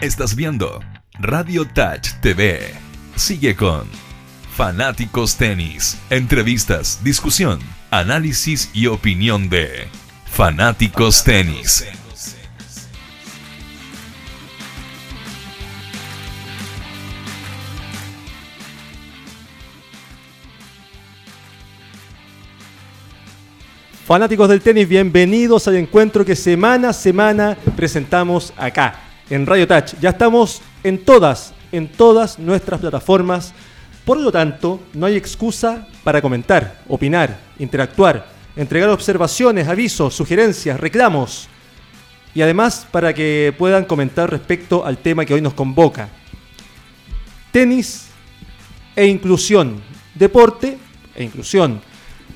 Estás viendo Radio Touch TV. Sigue con Fanáticos Tenis. Entrevistas, discusión, análisis y opinión de Fanáticos Tenis. Fanáticos del tenis, bienvenidos al encuentro que semana a semana presentamos acá, en Radio Touch. Ya estamos en todas, en todas nuestras plataformas. Por lo tanto, no hay excusa para comentar, opinar, interactuar, entregar observaciones, avisos, sugerencias, reclamos. Y además para que puedan comentar respecto al tema que hoy nos convoca. Tenis e inclusión. Deporte e inclusión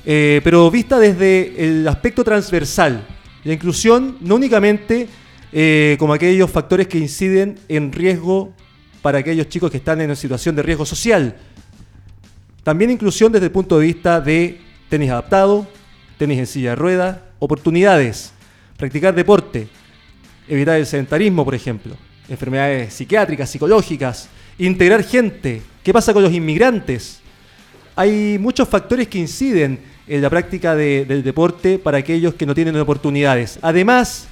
eh, pero vista desde el aspecto transversal. La inclusión no únicamente eh, como aquellos factores que inciden en riesgo para aquellos chicos que están en una situación de riesgo social. También inclusión desde el punto de vista de tenis adaptado, tenis en silla de ruedas, oportunidades, practicar deporte, evitar el sedentarismo, por ejemplo, enfermedades psiquiátricas, psicológicas, integrar gente. ¿Qué pasa con los inmigrantes? Hay muchos factores que inciden en la práctica del deporte para aquellos que no tienen oportunidades. Además,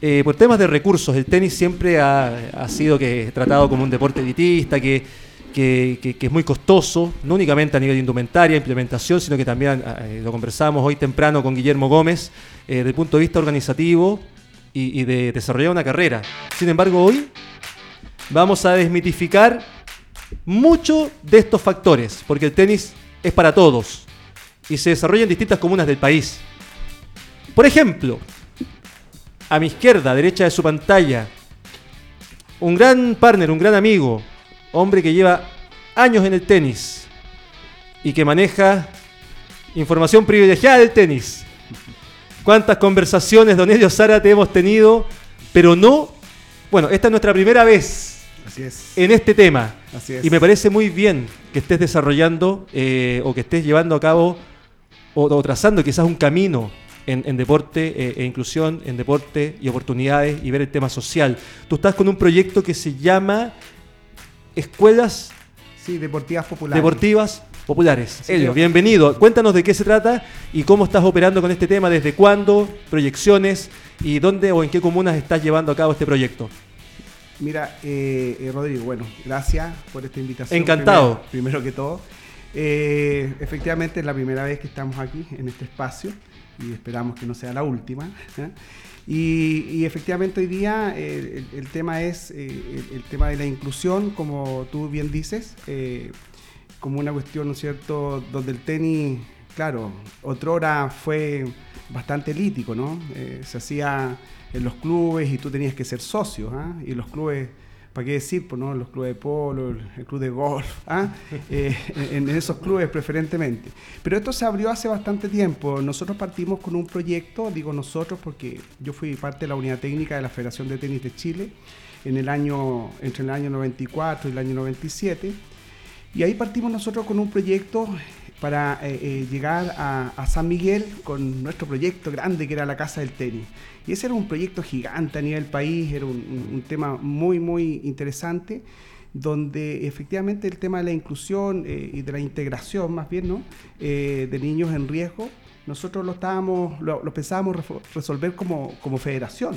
eh, por temas de recursos, el tenis siempre ha, sido que, tratado como un deporte elitista, que, que, es muy costoso, no únicamente a nivel de indumentaria, implementación, sino que también eh, lo conversamos hoy temprano con Guillermo Gómez, eh, desde el punto de vista organizativo y, y de desarrollar una carrera. Sin embargo, hoy vamos a desmitificar mucho de estos factores, porque el tenis es para todos y se desarrolla en distintas comunas del país. Por ejemplo, a mi izquierda, derecha de su pantalla, un gran partner, un gran amigo, hombre que lleva años en el tenis y que maneja información privilegiada del tenis. ¿Cuántas conversaciones, don Elio Zárate, hemos tenido? Pero no, bueno, esta es nuestra primera vez en este tema. Y me parece muy bien que estés desarrollando eh, o que estés llevando a cabo o, trazando quizás un camino en, deporte eh, e inclusión, en deporte y oportunidades y ver el tema social. Tú estás con un proyecto que se llama Escuelas sí, Deportivas Populares. Deportivas Populares. Elio, bienvenido. Cuéntanos de qué se trata y cómo estás operando con este tema, desde cuándo, proyecciones y dónde o en qué comunas estás llevando a cabo este proyecto. Mira, eh, eh, Rodrigo, bueno, gracias por esta invitación. Encantado. primero que todo. Eh, efectivamente es la primera vez que estamos aquí en este espacio y esperamos que no sea la última. ¿eh? Y, efectivamente hoy día eh, el, tema es el, tema de la inclusión, como tú bien dices, como una cuestión, ¿no es cierto?, donde el tenis, claro, otrora fue bastante elítico, ¿no? se hacía en los clubes y tú tenías que ser socio, ¿ah? y los clubes ¿para qué decir? Pues, ¿no? Los clubes de polo, el club de golf, ¿ah? eh, en, esos clubes preferentemente. Pero esto se abrió hace bastante tiempo. Nosotros partimos con un proyecto, digo nosotros porque yo fui parte de la unidad técnica de la Federación de Tenis de Chile en el año, entre el año 94 y el año 97. Y ahí partimos nosotros con un proyecto para eh, eh, llegar a, San Miguel con nuestro proyecto grande que era la Casa del Tenis. Y ese era un proyecto gigante a nivel país, era un, tema muy, muy interesante, donde efectivamente el tema de la inclusión eh, y de la integración, más bien, ¿no? de niños en riesgo, nosotros lo estábamos, lo, pensábamos resolver como, como federación,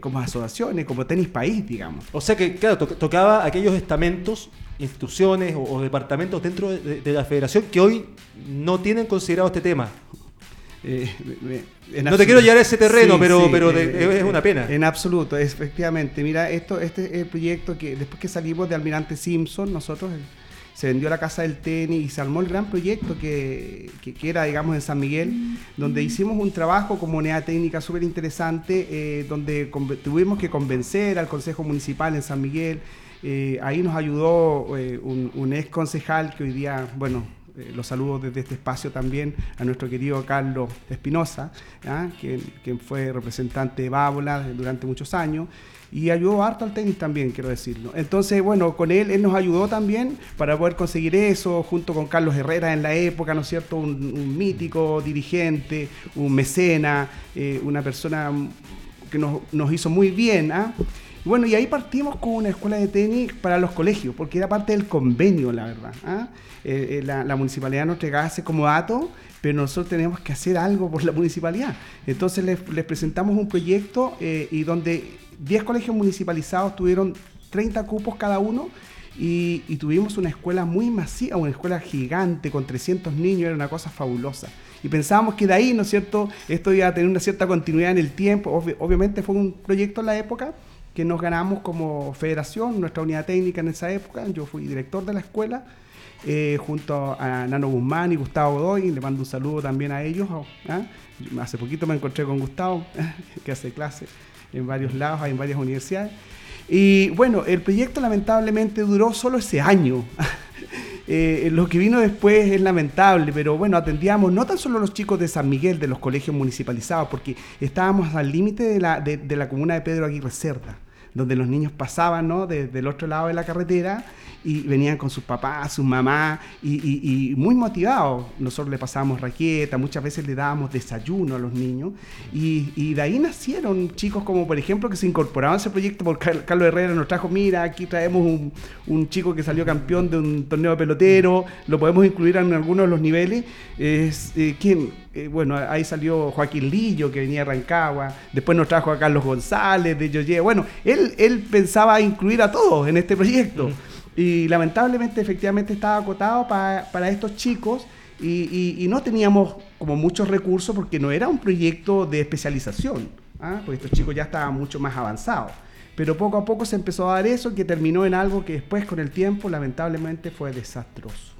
como asociaciones, como tenis país, digamos. O sea que, claro, tocaba aquellos estamentos instituciones o, departamentos dentro de, la federación que hoy no tienen considerado este tema. Eh, no te quiero llevar a ese terreno, pero, pero eh, es una pena. En absoluto, efectivamente. Mira, esto, este es el proyecto que después que salimos de Almirante Simpson, nosotros eh, se vendió la casa del tenis y se armó el gran proyecto que, que, era, digamos, en San Miguel, donde hicimos un trabajo como unidad técnica súper interesante, donde tuvimos que convencer al Consejo Municipal en San Miguel, eh, ahí nos ayudó eh, un, ex concejal que hoy día, bueno, eh, los saludo desde este espacio también a nuestro querido Carlos Espinosa, quien, fue representante de Bábola durante muchos años y ayudó harto al tenis también, quiero decirlo. Entonces, bueno, con él, él nos ayudó también para poder conseguir eso, junto con Carlos Herrera en la época, ¿no es cierto? Un, mítico dirigente, un mecena, una persona que nos, nos hizo muy bien, ¿ah? Bueno, y ahí partimos con una escuela de tenis para los colegios, porque era parte del convenio, la verdad. ¿ah? Eh, eh, la, municipalidad nos entregaba ese como dato, pero nosotros tenemos que hacer algo por la municipalidad. Entonces les, presentamos un proyecto eh, y donde 10 colegios municipalizados tuvieron 30 cupos cada uno y, tuvimos una escuela muy masiva, una escuela gigante con 300 niños, era una cosa fabulosa. Y pensábamos que de ahí, ¿no es cierto?, esto iba a tener una cierta continuidad en el tiempo. obviamente fue un proyecto en la época que nos ganamos como federación, nuestra unidad técnica en esa época. Yo fui director de la escuela. Eh, junto a Nano Guzmán y Gustavo Godoy, le mando un saludo también a ellos. ¿ah? Hace poquito me encontré con Gustavo, que hace clase en varios lados, en varias universidades. Y bueno, el proyecto lamentablemente duró solo ese año. Eh, lo que vino después es lamentable, pero bueno, atendíamos no tan solo los chicos de San Miguel, de los colegios municipalizados, porque estábamos al límite de la, de la comuna de Pedro Aguirre Cerda donde los niños pasaban ¿no? desde el otro lado de la carretera y venían con sus papás, sus mamás, y, muy motivados. Nosotros le pasábamos raqueta, muchas veces le dábamos desayuno a los niños, y, de ahí nacieron chicos como, por ejemplo, que se incorporaban a ese proyecto, porque Carlos Herrera nos trajo, mira, aquí traemos un, chico que salió campeón de un torneo de pelotero, lo podemos incluir en algunos de los niveles. Es, eh, ¿Quién? Eh, bueno, ahí salió Joaquín Lillo, que venía de Rancagua, después nos trajo a Carlos González de Yoye. Bueno, él, él pensaba incluir a todos en este proyecto. Y lamentablemente, efectivamente, estaba acotado para estos chicos y, no teníamos como muchos recursos porque no era un proyecto de especialización, ¿ah? porque estos chicos ya estaban mucho más avanzados. Pero poco a poco se empezó a dar eso que terminó en algo que después, con el tiempo, lamentablemente fue desastroso.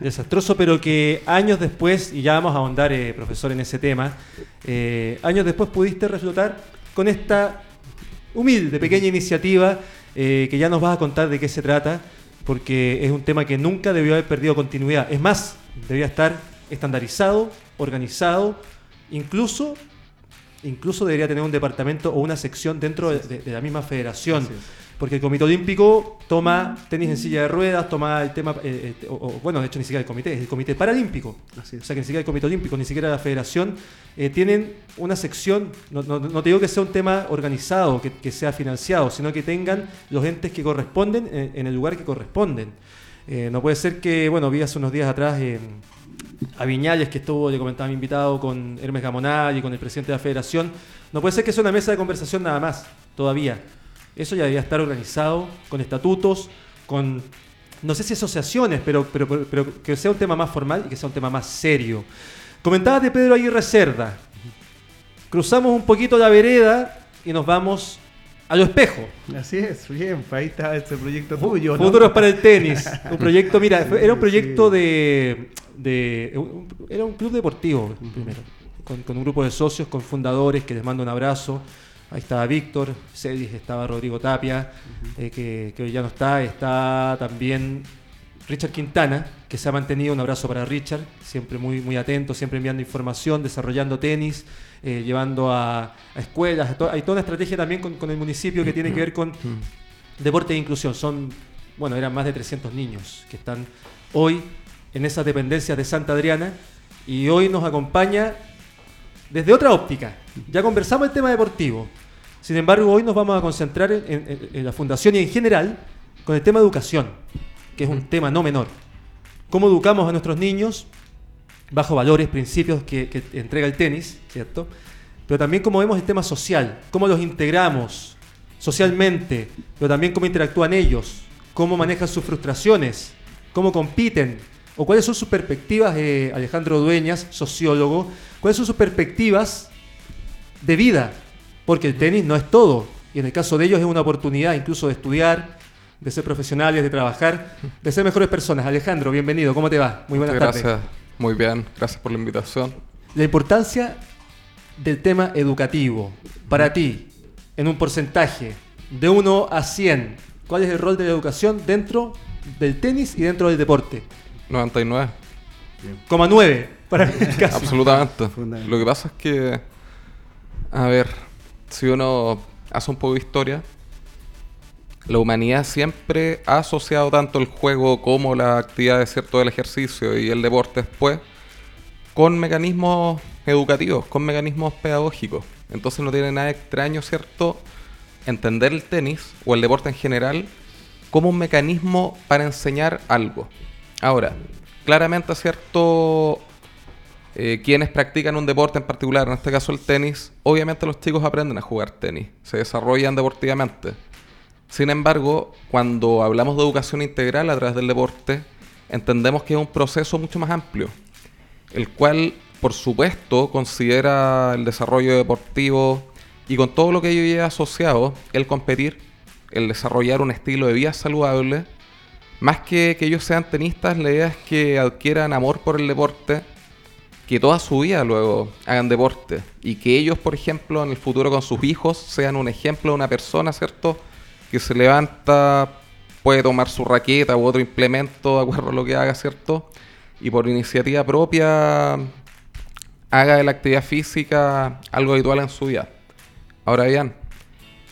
Desastroso, pero que años después, y ya vamos a ahondar, eh, profesor, en ese tema, eh, años después pudiste reflotar con esta humilde, pequeña iniciativa eh, que ya nos vas a contar de qué se trata, porque es un tema que nunca debió haber perdido continuidad. Es más, debía estar estandarizado, organizado, incluso, incluso debería tener un departamento o una sección dentro de, de la misma federación porque el Comité Olímpico toma tenis en silla de ruedas, toma el tema, eh, eh, bueno, de hecho ni siquiera el comité, es el Comité Paralímpico. O sea que ni siquiera el Comité Olímpico, ni siquiera la Federación, eh, tienen una sección, no, te digo que sea un tema organizado, que, sea financiado, sino que tengan los entes que corresponden en, el lugar que corresponden. no puede ser que, bueno, vi hace unos días atrás a Viñales, que estuvo, le comentaba mi invitado, con Hermes Gamonal y con el presidente de la Federación, no puede ser que sea una mesa de conversación nada más, todavía. Eso ya debía estar organizado con estatutos, con, no sé si asociaciones, pero, pero, pero, que sea un tema más formal y que sea un tema más serio. Comentabas de Pedro Aguirre Cerda. Cruzamos un poquito la vereda y nos vamos a lo espejo. Así es, bien, ahí está este proyecto tuyo. ¿no? Futuros para el tenis. Un proyecto, mira, era un proyecto de, Era un club deportivo, primero. Con, con, un grupo de socios, con fundadores que les mando un abrazo. Ahí estaba Víctor, Cedis, estaba Rodrigo Tapia, eh, que, hoy ya no está. Está también Richard Quintana, que se ha mantenido. Un abrazo para Richard, siempre muy, muy atento, siempre enviando información, desarrollando tenis, eh, llevando a, escuelas. hay toda una estrategia también con, el municipio que tiene que ver con deporte e inclusión. Son, bueno, eran más de 300 niños que están hoy en esas dependencias de Santa Adriana y hoy nos acompaña desde otra óptica. Ya conversamos el tema deportivo. Sin embargo, hoy nos vamos a concentrar en, la fundación y en general con el tema educación, que es un tema no menor. ¿Cómo educamos a nuestros niños bajo valores, principios que, entrega el tenis, ¿cierto? Pero también cómo vemos el tema social, cómo los integramos socialmente, pero también cómo interactúan ellos, cómo manejan sus frustraciones, cómo compiten, o cuáles son sus perspectivas, eh, Alejandro Dueñas, sociólogo, cuáles son sus perspectivas de vida, porque el tenis no es todo, y en el caso de ellos es una oportunidad incluso de estudiar, de ser profesionales, de trabajar, de ser mejores personas. Alejandro, bienvenido, ¿cómo te va? Muy buenas tardes. Gracias, muy bien, gracias por la invitación. La importancia del tema educativo, para ti, en un porcentaje de 1 a 100, ¿cuál es el rol de la educación dentro del tenis y dentro del deporte? 99. Coma 9, para Absolutamente. Lo que pasa es que, a ver, si uno hace un poco de historia, la humanidad siempre ha asociado tanto el juego como la actividad cierto del ejercicio y el deporte después con mecanismos educativos, con mecanismos pedagógicos. Entonces no tiene nada extraño, ¿cierto? entender el tenis o el deporte en general como un mecanismo para enseñar algo. Ahora, claramente, cierto, eh, quienes practican un deporte en particular, en este caso el tenis, obviamente los chicos aprenden a jugar tenis, se desarrollan deportivamente. Sin embargo, cuando hablamos de educación integral a través del deporte, entendemos que es un proceso mucho más amplio, el cual, por supuesto, considera el desarrollo deportivo y con todo lo que ello lleva asociado, el competir, el desarrollar un estilo de vida saludable, más que que ellos sean tenistas, la idea es que adquieran amor por el deporte, que toda su vida luego hagan deporte y que ellos, por ejemplo, en el futuro con sus hijos sean un ejemplo de una persona, ¿cierto? Que se levanta, puede tomar su raqueta u otro implemento de acuerdo a lo que haga, ¿cierto? Y por iniciativa propia haga de la actividad física algo habitual en su vida. Ahora bien,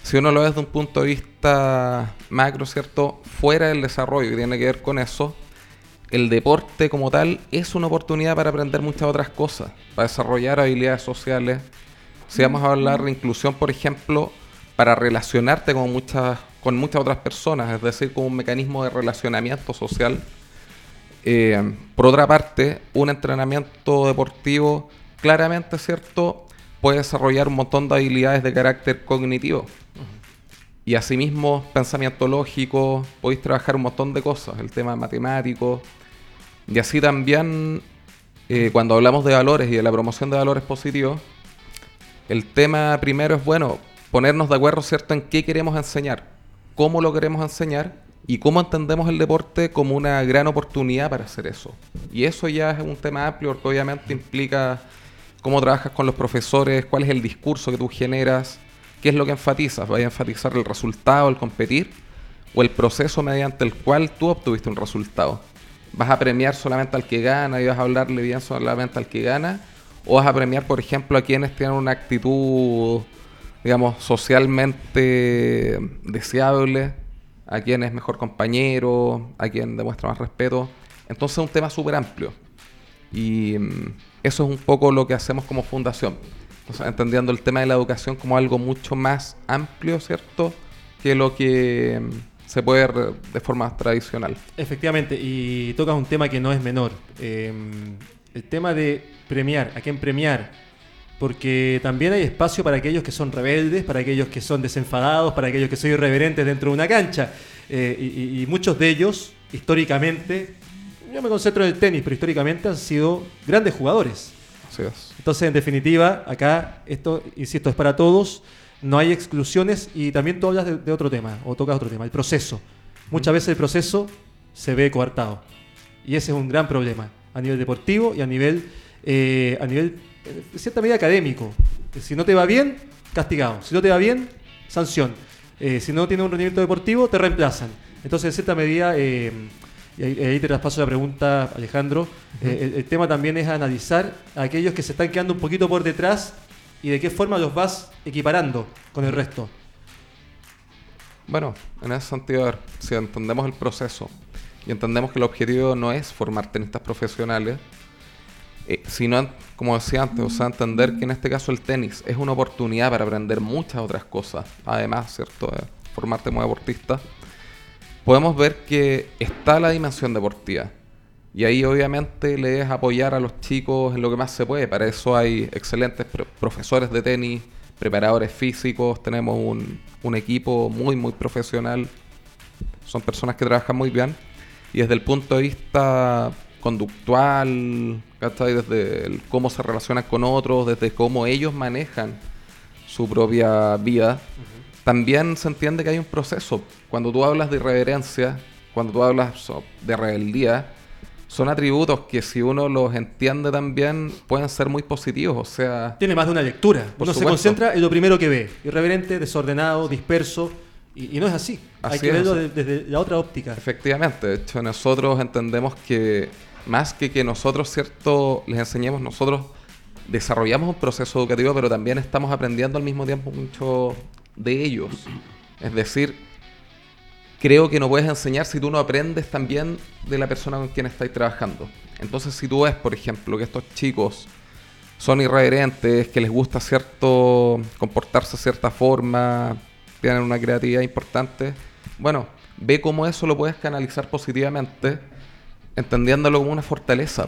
si uno lo ve desde un punto de vista macro, ¿cierto? Fuera del desarrollo que tiene que ver con eso, el deporte como tal es una oportunidad para aprender muchas otras cosas, para desarrollar habilidades sociales. Si vamos a hablar de inclusión, por ejemplo, para relacionarte con muchas, con muchas otras personas, es decir, como un mecanismo de relacionamiento social. Eh, por otra parte, un entrenamiento deportivo claramente, ¿cierto? Puede desarrollar un montón de habilidades de carácter cognitivo. Y asimismo, pensamiento lógico, podéis trabajar un montón de cosas, el tema matemático. Y así también, eh, cuando hablamos de valores y de la promoción de valores positivos, el tema primero es, bueno, ponernos de acuerdo, ¿cierto?, en qué queremos enseñar, cómo lo queremos enseñar y cómo entendemos el deporte como una gran oportunidad para hacer eso. Y eso ya es un tema amplio porque obviamente implica cómo trabajas con los profesores, cuál es el discurso que tú generas, ¿Qué es lo que enfatizas? ¿Vas a enfatizar el resultado, el competir? ¿O el proceso mediante el cual tú obtuviste un resultado? ¿Vas a premiar solamente al que gana y vas a hablarle bien solamente al que gana? ¿O vas a premiar, por ejemplo, a quienes tienen una actitud, digamos, socialmente deseable? ¿A quien es mejor compañero? ¿A quien demuestra más respeto? Entonces es un tema súper amplio. Y mm, eso es un poco lo que hacemos como fundación entendiendo el tema de la educación como algo mucho más amplio, ¿cierto? Que lo que mm, se puede ver de forma tradicional. Efectivamente, y tocas un tema que no es menor. Em, el tema de premiar, a quién premiar. Porque también hay espacio para aquellos que son rebeldes, para aquellos que son desenfadados, para aquellos que son irreverentes dentro de una cancha. Eh, y, y muchos de ellos, históricamente, yo me concentro en el tenis, pero históricamente han sido grandes jugadores. Entonces, en definitiva, acá, esto, insisto, es para todos, no hay exclusiones y también tú hablas de, otro tema, o tocas otro tema, el proceso. Muchas veces el proceso se ve coartado. Y ese es un gran problema, a nivel deportivo y a nivel, eh, a nivel, en cierta medida, académico. Si no te va bien, castigado. Si no te va bien, sanción. Eh, si no tienes un rendimiento deportivo, te reemplazan. Entonces, en cierta medida, eh, y ahí, te traspaso la pregunta, Alejandro. Eh, el, tema también es analizar a aquellos que se están quedando un poquito por detrás y de qué forma los vas equiparando con el resto. Bueno, en ese sentido, si entendemos el proceso y entendemos que el objetivo no es formar tenistas profesionales, eh, sino, como decía antes, o sea, entender que en este caso el tenis es una oportunidad para aprender muchas otras cosas, además, ¿cierto?, de formarte como deportista podemos ver que está la dimensión deportiva. Y ahí obviamente le es apoyar a los chicos en lo que más se puede. Para eso hay excelentes profesores de tenis, preparadores físicos, tenemos un, equipo muy, muy profesional. Son personas que trabajan muy bien. Y desde el punto de vista conductual, desde cómo se relacionan con otros, desde cómo ellos manejan su propia vida, también se entiende que hay un proceso. Cuando tú hablas de irreverencia, cuando tú hablas de rebeldía, son atributos que si uno los entiende también pueden ser muy positivos. O sea. Tiene más de una lectura. uno se concentra en lo primero que ve. Irreverente, desordenado, disperso. Y, no es así. Hay que verlo desde la otra óptica. Efectivamente. De hecho, nosotros entendemos que más que que nosotros, cierto, les enseñemos, nosotros desarrollamos un proceso educativo, pero también estamos aprendiendo al mismo tiempo mucho de ellos. Es decir, creo que no puedes enseñar si tú no aprendes también de la persona con quien estáis trabajando. Entonces, si tú ves, por ejemplo, que estos chicos son irreverentes, que les gusta cierto comportarse de cierta forma, tienen una creatividad importante. Bueno, ve cómo eso lo puedes canalizar positivamente, entendiéndolo como una fortaleza.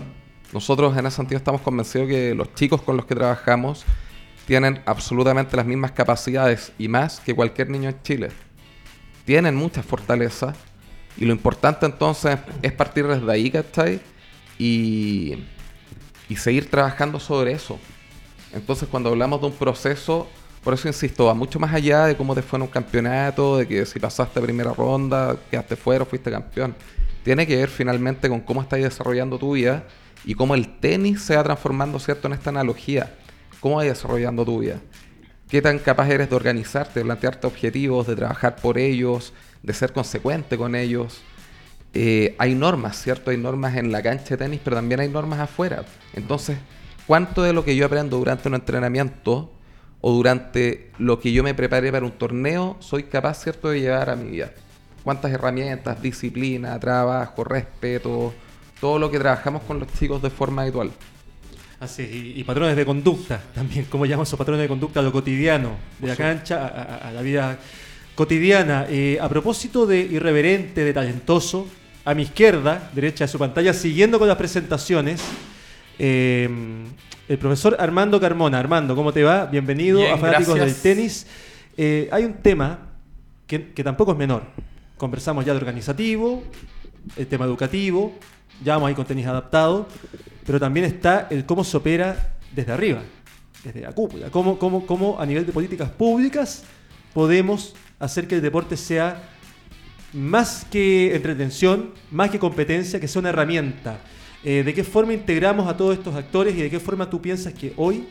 Nosotros en ese sentido estamos convencidos que los chicos con los que trabajamos tienen absolutamente las mismas capacidades y más que cualquier niño en Chile. Tienen muchas fortalezas y lo importante entonces es partir desde ahí, ¿cachai? Y, y seguir trabajando sobre eso. Entonces cuando hablamos de un proceso, por eso insisto, va mucho más allá de cómo te fue en un campeonato, de que si pasaste primera ronda, quedaste fuera fuiste campeón. Tiene que ver finalmente con cómo estás desarrollando tu vida y cómo el tenis se va transformando, ¿cierto?, en esta analogía. ¿Cómo vas desarrollando tu vida? ¿Qué tan capaz eres de organizarte, de plantearte objetivos, de trabajar por ellos, de ser consecuente con ellos? Eh, hay normas, ¿cierto? Hay normas en la cancha de tenis, pero también hay normas afuera. Entonces, ¿cuánto de lo que yo aprendo durante un entrenamiento o durante lo que yo me preparé para un torneo soy capaz, ¿cierto?, de llevar a mi vida? ¿Cuántas herramientas, disciplina, trabajo, respeto, todo lo que trabajamos con los chicos de forma habitual? Así, y, patrones de conducta también, ¿cómo llaman esos patrones de conducta? A lo cotidiano, de la cancha a, la vida cotidiana. Eh, a propósito de irreverente, de talentoso, a mi izquierda, derecha de su pantalla, siguiendo con las presentaciones, eh, el profesor Armando Carmona. Armando, ¿cómo te va? Bienvenido a Fanáticos del Tenis. Eh, hay un tema que, que tampoco es menor. Conversamos ya de organizativo, el tema educativo, ya vamos ahí con tenis adaptado, pero también está el cómo se opera desde arriba, desde la cúpula, cómo, cómo, cómo a nivel de políticas públicas podemos hacer que el deporte sea más que entretención, más que competencia, que sea una herramienta. Eh, ¿De qué forma integramos a todos estos actores y de qué forma tú piensas que hoy,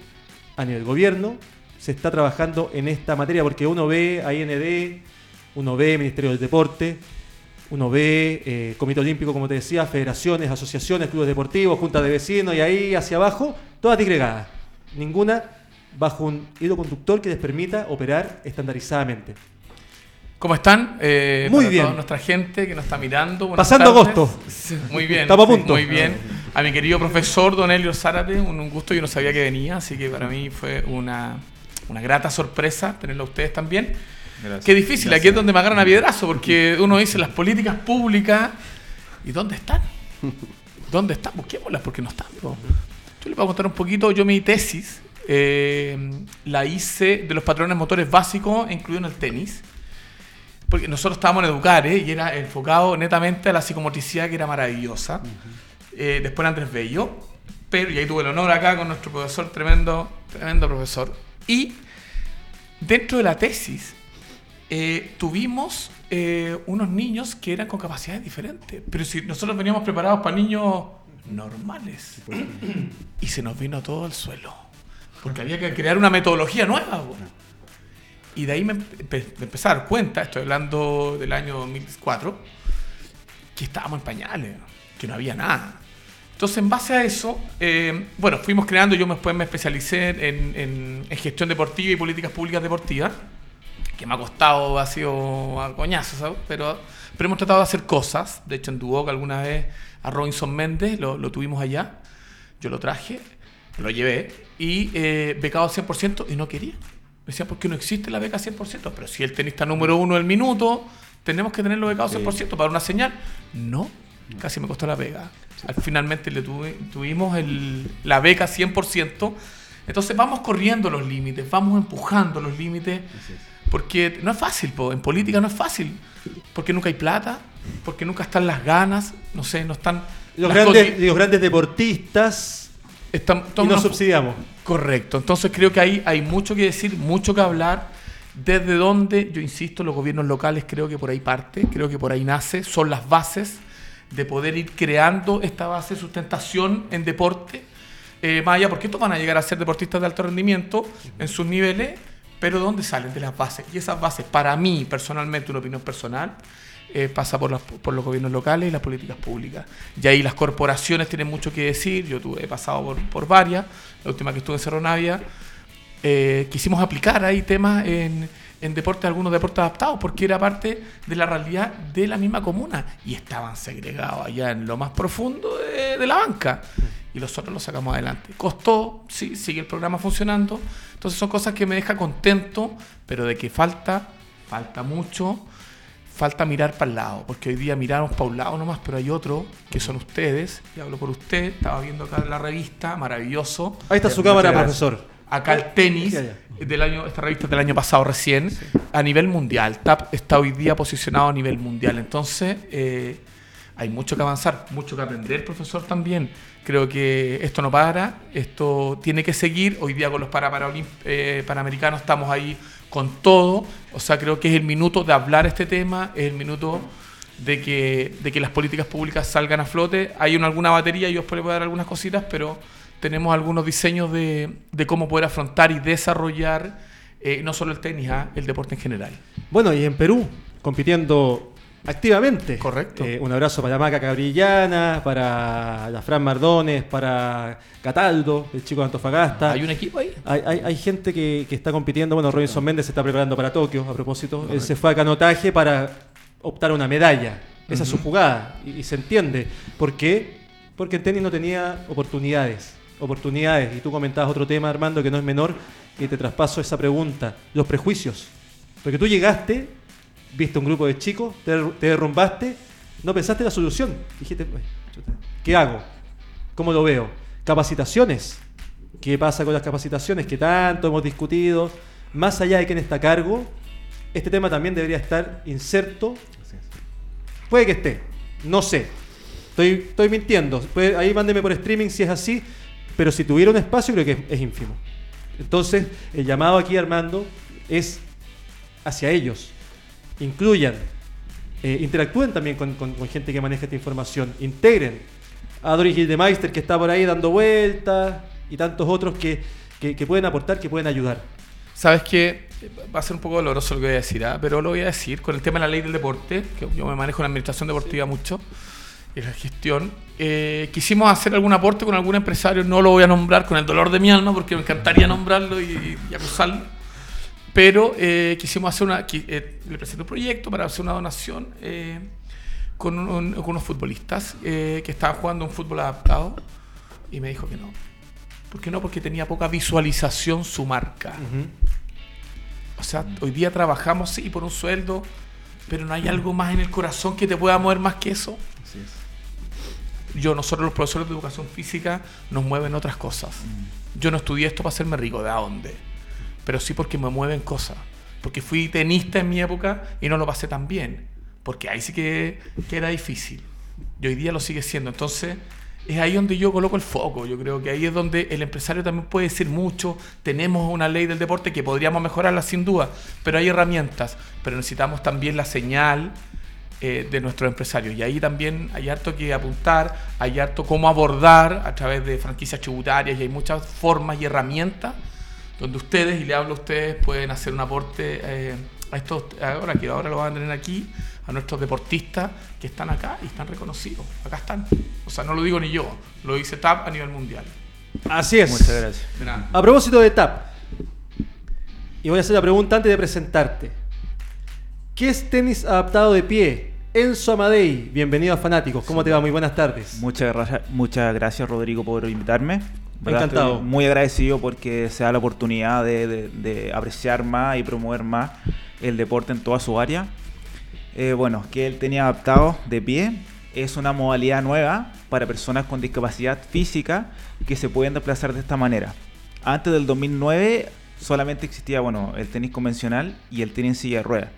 a nivel gobierno, se está trabajando en esta materia? Porque uno ve a IND, uno ve Ministerio del Deporte, uno ve eh, Comité Olímpico, como te decía, federaciones, asociaciones, clubes deportivos, juntas de vecinos y ahí hacia abajo, todas digregadas. Ninguna bajo un hilo conductor que les permita operar estandarizadamente. ¿Cómo están? Eh, muy bien. Toda nuestra gente que nos está mirando. Pasando agosto. Muy bien. Estamos a punto. Muy bien. A mi querido profesor Don Elio Zárate, un, gusto. Yo no sabía que venía, así que para mí fue una, una grata sorpresa tenerlo a ustedes también. Qué difícil, aquí es donde me agarran a piedrazo, porque uno dice las políticas públicas, ¿y dónde están? ¿Dónde están? Busquémoslas porque no están. Yo les voy a contar un poquito, yo mi tesis eh, la hice de los patrones motores básicos, incluido en el tenis, porque nosotros estábamos en educar, ¿eh? y era enfocado netamente a la psicomotricidad, que era maravillosa. Eh, después Andrés Bello, pero, y ahí tuve el honor acá con nuestro profesor, tremendo, tremendo profesor. Y dentro de la tesis, eh, tuvimos eh, unos niños que eran con capacidades diferentes. Pero si nosotros veníamos preparados para niños normales. y se nos vino todo al suelo. Porque había que crear una metodología nueva. Y de ahí me, empecé a dar cuenta, estoy hablando del año 2004, que estábamos en pañales, que no había nada. Entonces, en base a eso, eh, bueno, fuimos creando, yo después me especialicé en, en gestión deportiva y políticas públicas deportivas que me ha costado, ha sido a coñazo, Pero, pero hemos tratado de hacer cosas. De hecho, en Duoc alguna vez a Robinson Méndez lo, tuvimos allá. Yo lo traje, lo llevé y eh, becado 100% y no quería. Me decía, ¿por qué no existe la beca 100%? Pero si el tenista número uno del minuto, tenemos que tenerlo becado 100% para una señal. No, casi me costó la beca. Al, finalmente le tuvimos el, la beca 100%. Entonces vamos corriendo los límites, vamos empujando los límites. Porque no es fácil, en política no es fácil. Porque nunca hay plata, porque nunca están las ganas, no sé, no están... Los, grandes, los grandes deportistas están, y nos subsidiamos. Correcto, entonces creo que ahí hay mucho que decir, mucho que hablar. Desde donde, yo insisto, los gobiernos locales creo que por ahí parte, creo que por ahí nace, son las bases de poder ir creando esta base de sustentación en deporte. Eh, más allá, porque estos van a llegar a ser deportistas de alto rendimiento en sus niveles, pero ¿dónde salen? De las bases. Y esas bases, para mí, personalmente, una opinión personal, eh, pasa por, por los gobiernos locales y las políticas públicas. Y ahí las corporaciones tienen mucho que decir. Yo tuve, he pasado por, por varias. La última que estuve en Cerro Navia. Eh, quisimos aplicar ahí temas en, en deportes, algunos deportes adaptados, porque era parte de la realidad de la misma comuna. Y estaban segregados allá en lo más profundo de, de la banca y nosotros lo sacamos adelante. Costó, sí, sigue el programa funcionando. Entonces son cosas que me deja contento, pero de que falta, falta mucho, falta mirar para el lado, porque hoy día miramos para un lado nomás, pero hay otro que son ustedes, y hablo por usted, estaba viendo acá la revista, maravilloso. Ahí está su cámara, profesor. Acá el tenis, del año, esta revista del año pasado recién, a nivel mundial. TAP está hoy día posicionado a nivel mundial. Entonces, eh, hay mucho que avanzar, mucho que aprender, profesor, también. Creo que esto no para, esto tiene que seguir. Hoy día con los para, eh, Panamericanos estamos ahí con todo. O sea, creo que es el minuto de hablar este tema, es el minuto de que, de que las políticas públicas salgan a flote. Hay una, alguna batería, yo os puedo dar algunas cositas, pero tenemos algunos diseños de, cómo poder afrontar y desarrollar eh, no solo el tenis, ¿ah? el deporte en general. Bueno, y en Perú, compitiendo activamente. Correcto. Eh, un abrazo para Maca Cabrillana, para la Fran Mardones, para Cataldo, el chico de Antofagasta. ¿Hay un equipo ahí? Hay, gente que, está compitiendo. Bueno, Robinson Méndez se está preparando para Tokio, a propósito. Él se fue a canotaje para optar a una medalla. Esa es su jugada. Y, se entiende. ¿Por qué? Porque en tenis no tenía oportunidades. Oportunidades. Y tú comentabas otro tema, Armando, que no es menor, y te traspaso esa pregunta. Los prejuicios. Porque tú llegaste viste un grupo de chicos, te, derrumbaste, no pensaste la solución. Dijiste, ¿qué hago? ¿Cómo lo veo? Capacitaciones. ¿Qué pasa con las capacitaciones que tanto hemos discutido? Más allá de quién está a cargo, este tema también debería estar inserto. Puede que esté, no sé. Estoy, estoy mintiendo. ahí mándeme por streaming si es así. Pero si tuviera un espacio, creo que es ínfimo. Entonces, el llamado aquí, Armando, es hacia ellos incluyan, eh, interactúen también con, gente que maneja esta información, integren a Doris Gildemeister que está por ahí dando vueltas y tantos otros que, pueden aportar, que pueden ayudar. Sabes que va a ser un poco doloroso lo que voy a decir, ¿ah? pero lo voy a decir con el tema de la ley del deporte, que yo me manejo en la administración deportiva mucho y la gestión. Eh, quisimos hacer algún aporte con algún empresario, no lo voy a nombrar con el dolor de mi alma porque me encantaría nombrarlo y, y acusarlo pero eh, quisimos hacer una, eh, le presenté un proyecto para hacer una donación eh, con, unos futbolistas que estaban jugando un fútbol adaptado y me dijo que no. ¿Por qué no? Porque tenía poca visualización su marca. O sea, hoy día trabajamos, sí, por un sueldo, pero no hay algo más en el corazón que te pueda mover más que eso. Así es. Yo, nosotros los profesores de educación física nos mueven otras cosas. Yo no estudié esto para hacerme rico, ¿de dónde? Pero sí porque me mueven cosas. Porque fui tenista en mi época y no lo pasé tan bien. Porque ahí sí que, era difícil. Y hoy día lo sigue siendo. Entonces, es ahí donde yo coloco el foco. Yo creo que ahí es donde el empresario también puede decir mucho. Tenemos una ley del deporte que podríamos mejorarla sin duda, pero hay herramientas. Pero necesitamos también la señal eh, de nuestros empresarios. Y ahí también hay harto que apuntar, hay harto cómo abordar a través de franquicias tributarias y hay muchas formas y herramientas donde ustedes, y le hablo a ustedes, pueden hacer un aporte eh, a estos, ahora que ahora lo van a tener aquí, a nuestros deportistas que están acá y están reconocidos. Acá están. O sea, no lo digo ni yo, lo dice TAP a nivel mundial. Así es. Muchas gracias. A propósito de TAP, y voy a hacer la pregunta antes de presentarte. ¿Qué es tenis adaptado de pie? Enzo Amadei, bienvenido a Fanáticos. ¿Cómo te va? Muy buenas tardes. Muchas, muchas gracias, Rodrigo, por invitarme. Encantado. muy agradecido porque se da la oportunidad de, apreciar más y promover más el deporte en toda su área. Eh, bueno, que él tenía adaptado de pie es una modalidad nueva para personas con discapacidad física que se pueden desplazar de esta manera. Antes del 2009 solamente existía bueno, el tenis convencional y el tenis en silla de ruedas,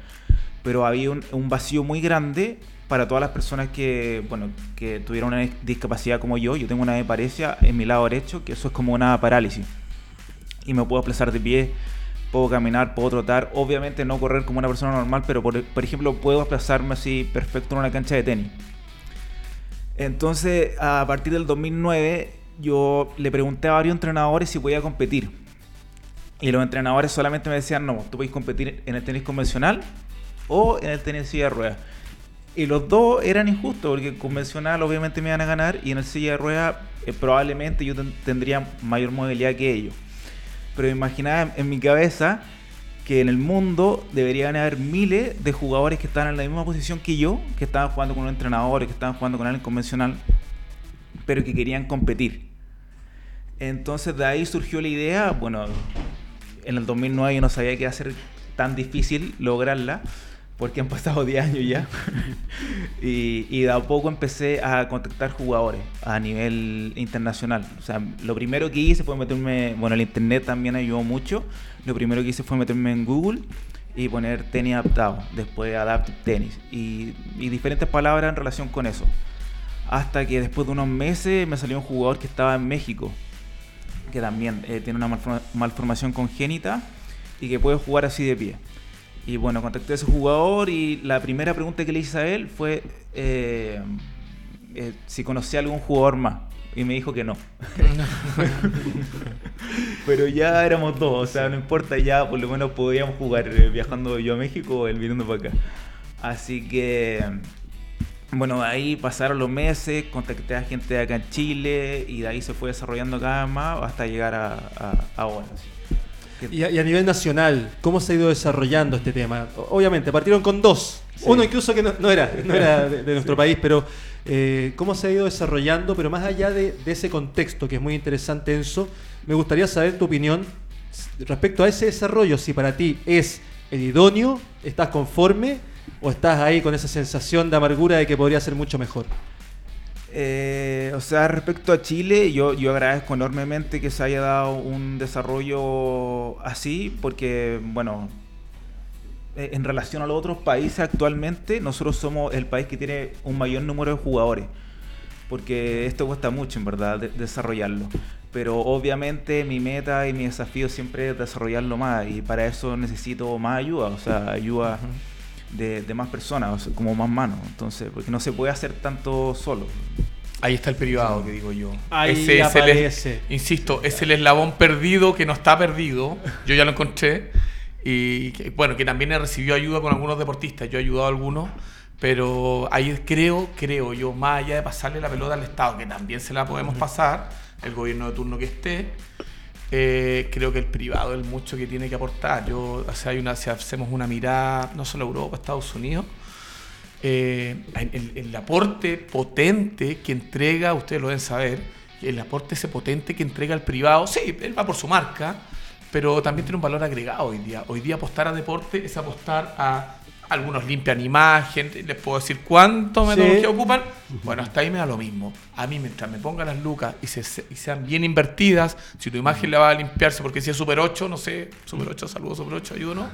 pero había un, un vacío muy grande para todas las personas que, bueno, que tuvieron una discapacidad como yo. Yo tengo una parecia en mi lado derecho, que eso es como una parálisis. Y me puedo desplazar de pie, puedo caminar, puedo trotar. Obviamente no correr como una persona normal, pero por, ejemplo puedo desplazarme así perfecto en una cancha de tenis. Entonces, a partir del 2009, yo le pregunté a varios entrenadores si podía competir. Y los entrenadores solamente me decían, no, tú puedes competir en el tenis convencional o en el tenis de ruedas. Y los dos eran injustos, porque convencional obviamente me iban a ganar y en el silla de ruedas eh, probablemente yo tendría mayor movilidad que ellos. Pero imaginaba en mi cabeza que en el mundo deberían haber miles de jugadores que están en la misma posición que yo, que estaban jugando con un entrenador, que estaban jugando con alguien convencional, pero que querían competir. Entonces de ahí surgió la idea, bueno, en el 2009 yo no sabía qué hacer tan difícil lograrla porque han pasado 10 años ya. y, y, de a poco empecé a contactar jugadores a nivel internacional. O sea, lo primero que hice fue meterme, bueno, el internet también ayudó mucho. Lo primero que hice fue meterme en Google y poner tenis adaptado, después adaptive tenis y, y diferentes palabras en relación con eso. Hasta que después de unos meses me salió un jugador que estaba en México, que también eh, tiene una malformación congénita y que puede jugar así de pie. Y bueno, contacté a ese jugador y la primera pregunta que le hice a él fue eh, eh, si conocía algún jugador más. Y me dijo que no. Pero ya éramos dos, o sea, no importa, ya por lo menos podíamos jugar eh, viajando yo a México o él viniendo para acá. Así que, bueno, ahí pasaron los meses, contacté a gente de acá en Chile y de ahí se fue desarrollando cada vez más hasta llegar a, a. Y a, nivel nacional, ¿cómo se ha ido desarrollando este tema? Obviamente, partieron con dos. Uno incluso que no, era, no era de, nuestro país, pero eh, ¿cómo se ha ido desarrollando? Pero más allá de, ese contexto, que es muy interesante, Enzo, me gustaría saber tu opinión respecto a ese desarrollo, si para ti es el idóneo, estás conforme o estás ahí con esa sensación de amargura de que podría ser mucho mejor. Eh, o sea, respecto a Chile, yo, yo agradezco enormemente que se haya dado un desarrollo así, porque, bueno, eh, en relación a los otros países actualmente, nosotros somos el país que tiene un mayor número de jugadores, porque esto cuesta mucho, en verdad, desarrollarlo. Pero obviamente mi meta y mi desafío siempre es desarrollarlo más, y para eso necesito más ayuda, o sea, ayuda de, más personas, como más manos. Entonces, porque no se puede hacer tanto solo. Ahí está el privado que digo yo. Ahí ese insisto, es el eslabón perdido que no está perdido. Yo ya lo encontré. Y bueno, que también recibió ayuda con algunos deportistas. Yo he ayudado a algunos. Pero ahí creo, creo yo, más allá de pasarle la pelota al Estado, que también se la podemos pasar, el gobierno de turno que esté, eh, creo que el privado es mucho que tiene que aportar. Yo, si hacemos una mirada, no solo a Europa, Estados Unidos, eh, el, aporte potente que entrega, ustedes lo deben saber, el aporte ese potente que entrega el privado, sí, él va por su marca, pero también tiene un valor agregado hoy día. Hoy día apostar a deporte es apostar a algunos limpian imagen, les puedo decir cuánto metodología ocupan. Bueno, hasta ahí me da lo mismo. A mí, mientras me pongan las lucas y, sean bien invertidas, si tu imagen le va a limpiarse, porque si es Super 8, no sé, Super 8, saludos Super 8, ayudo,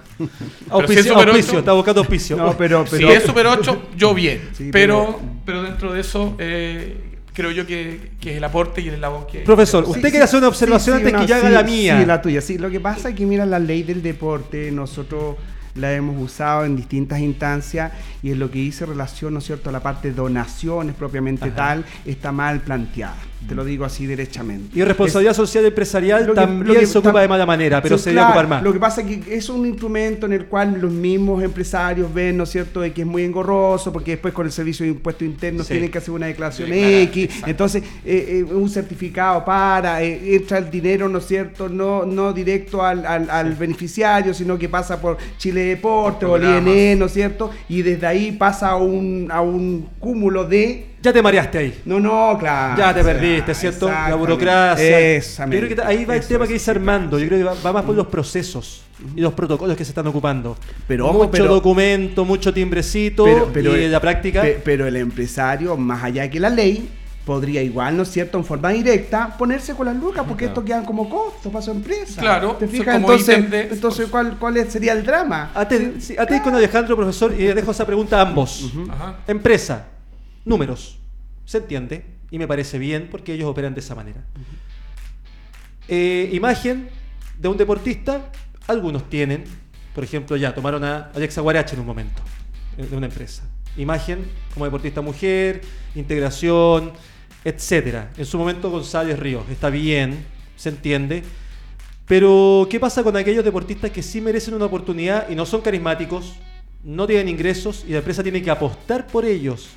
Auspicio, si es Super 8, está buscando auspicio. No, pero, si es Super 8, yo bien. pero, pero, dentro de eso, eh, creo yo que, que, es el aporte y el eslabón que... Profesor, usted quiere hacer una observación antes que yo haga la mía. Sí, la tuya. Sí, lo que pasa es que, mira, la ley del deporte, nosotros la hemos usado en distintas instancias y en lo que dice relación, ¿no es cierto?, a la parte de donaciones propiamente tal, está mal planteada. Te lo digo así derechamente. Y responsabilidad social empresarial también se ocupa de mala manera, pero se debe ocupar más. Lo que pasa es que es un instrumento en el cual los mismos empresarios ven, ¿no es cierto?, de que es muy engorroso, porque después con el servicio de impuestos internos tienen que hacer una declaración X. Entonces, eh, eh, un certificado para, eh, entra el dinero, ¿no es cierto?, no, no directo al, al, beneficiario, sino que pasa por Chile Deporte o el INE, ¿no es cierto? Y desde ahí pasa a un, a un cúmulo de ya te mareaste ahí. No, no, claro. Ya te perdiste, ¿cierto? La burocracia. Yo creo que ahí va el tema que dice Armando. Yo creo que va, más por los procesos y los protocolos que se están ocupando. Pero mucho documento, mucho timbrecito pero, y la práctica. pero el empresario, más allá que la ley, podría igual, ¿no es cierto?, en forma directa, ponerse con las lucas, porque esto quedan como costos para su empresa. Claro, ¿te fijas? Entonces, entonces ¿cuál, ¿cuál sería el drama? A ti, con Alejandro, profesor, y dejo esa pregunta a ambos. Empresa, números. Se entiende y me parece bien porque ellos operan de esa manera. Eh, imagen de un deportista, algunos tienen, por ejemplo, ya tomaron a Alexa Guarache en un momento, eh, de una empresa. Imagen como deportista mujer, integración, etcétera. En su momento González Ríos, está bien, se entiende. Pero, ¿qué pasa con aquellos deportistas que sí merecen una oportunidad y no son carismáticos, no tienen ingresos y la empresa tiene que apostar por ellos?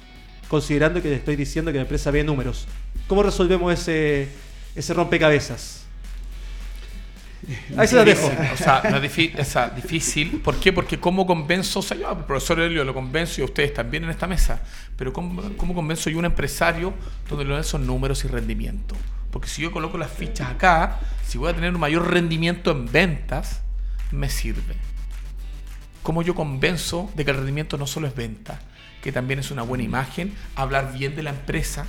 Considerando que le estoy diciendo que la empresa ve números. ¿Cómo resolvemos ese, ese rompecabezas? Ahí se la dejo. O sea, no es difícil. ¿Por qué? Porque ¿cómo convenzo? O sea, yo al profesor Elio lo convenzo y a ustedes también en esta mesa. Pero ¿cómo, cómo convenzo yo a un empresario donde lo ven son números y rendimiento? Porque si yo coloco las fichas acá, si voy a tener un mayor rendimiento en ventas, me sirve. cómo yo convenzo de que el rendimiento no solo es venta, que también es una buena imagen, hablar bien de la empresa.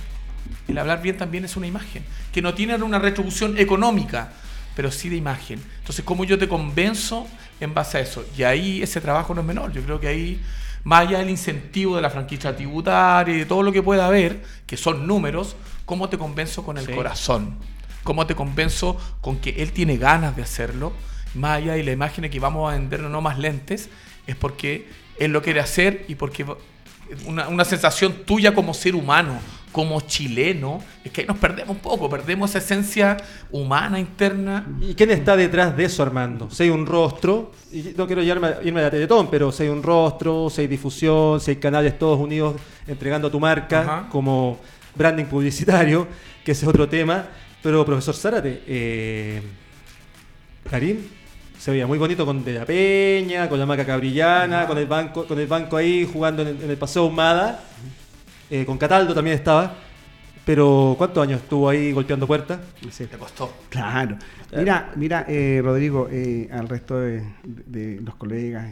El hablar bien también es una imagen, que no tiene una retribución económica, pero sí de imagen. Entonces, ¿cómo yo te convenzo en base a eso? Y ahí ese trabajo no es menor. Yo creo que ahí, más allá del incentivo de la franquicia tributaria y de todo lo que pueda haber, que son números, ¿cómo te convenzo con el corazón? ¿Cómo te convenzo con que él tiene ganas de hacerlo? Más allá de la imagen que vamos a vender no más lentes, es porque él lo quiere hacer y porque una, una sensación tuya como ser humano, como chileno, es que ahí nos perdemos un poco, perdemos esa esencia humana interna. ¿Y quién está detrás de eso, Armando? Si hay un rostro, y no quiero irme, irme a la Teletón, pero si hay un rostro, si hay difusión, si hay canales todos unidos entregando tu marca como branding publicitario, que ese es otro tema. Pero, profesor Zárate, eh, Karim, se veía muy bonito con De la Peña, con la maca cabrillana, con el banco, con el banco ahí jugando en el, Paseo Humada. Eh, con Cataldo también estaba. Pero ¿cuántos años estuvo ahí golpeando puertas? Sí. Te costó. Claro. Mira, mira, eh, Rodrigo, eh, al resto de, los colegas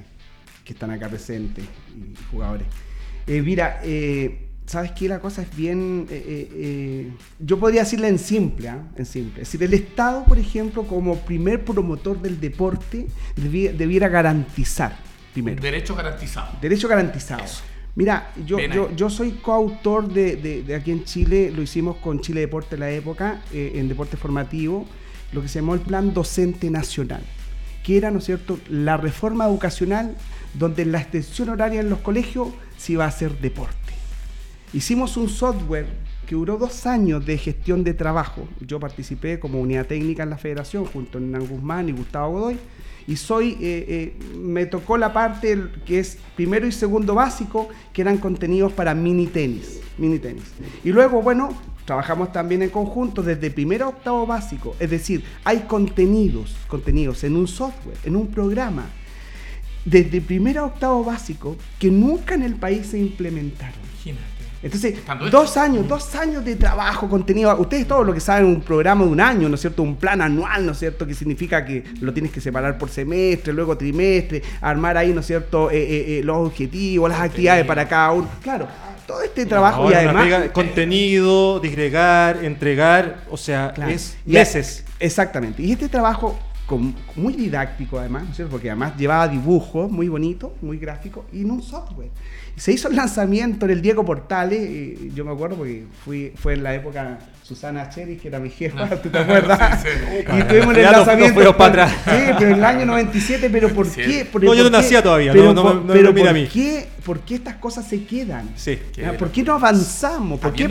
que están acá presentes y jugadores. mira, ¿sabes qué? La cosa es bien, yo podría decirle en simple, ¿ah? en simple. Es decir, el Estado, por ejemplo, como primer promotor del deporte, debiera, garantizar, primero. Derecho garantizado. Derecho garantizado. Mira, yo, yo, soy coautor de, de, aquí en Chile, lo hicimos con Chile Deporte en la época, eh, en deporte formativo, lo que se llamó el Plan Docente Nacional, que era, ¿no es cierto?, la reforma educacional donde la extensión horaria en los colegios se iba a hacer deporte. Hicimos un software que duró dos años de gestión de trabajo. Yo participé como unidad técnica en la federación junto a Hernán Guzmán y Gustavo Godoy y soy, eh, eh, me tocó la parte que es primero y segundo básico, que eran contenidos para mini tenis, mini tenis. Y luego, bueno, trabajamos también en conjunto desde primero a octavo básico, es decir, hay contenidos, contenidos en un software, en un programa, desde primero a octavo básico, que nunca en el país se implementaron. Entonces, dos años, dos años de trabajo, contenido. Ustedes todo lo que saben, un programa de un año, ¿no es cierto? Un plan anual, ¿no es cierto? Que significa que lo tienes que separar por semestre, luego trimestre, armar ahí, ¿no es cierto? Eh, eh, eh, los objetivos, las actividades para cada uno. Claro, todo este trabajo y además... contenido, disgregar, entregar, o sea, es meses. exactamente. Y este trabajo muy didáctico además, ¿no es cierto? Porque además llevaba dibujos muy bonitos, muy gráficos, y en un software se hizo el lanzamiento en el Diego Portales, y yo me acuerdo porque fui, fue en la época Susana Cheris, que era mi jefa, ah. ¿tú te acuerdas? Sí, sí. Y tuvimos el lanzamiento. para atrás. Sí, pero en el año 97, pero ¿por qué? no, yo no nacía todavía, pero, no, no, pero ¿por, qué, ¿por qué estas cosas se quedan? Sí. ¿Por qué no avanzamos? ¿Por qué?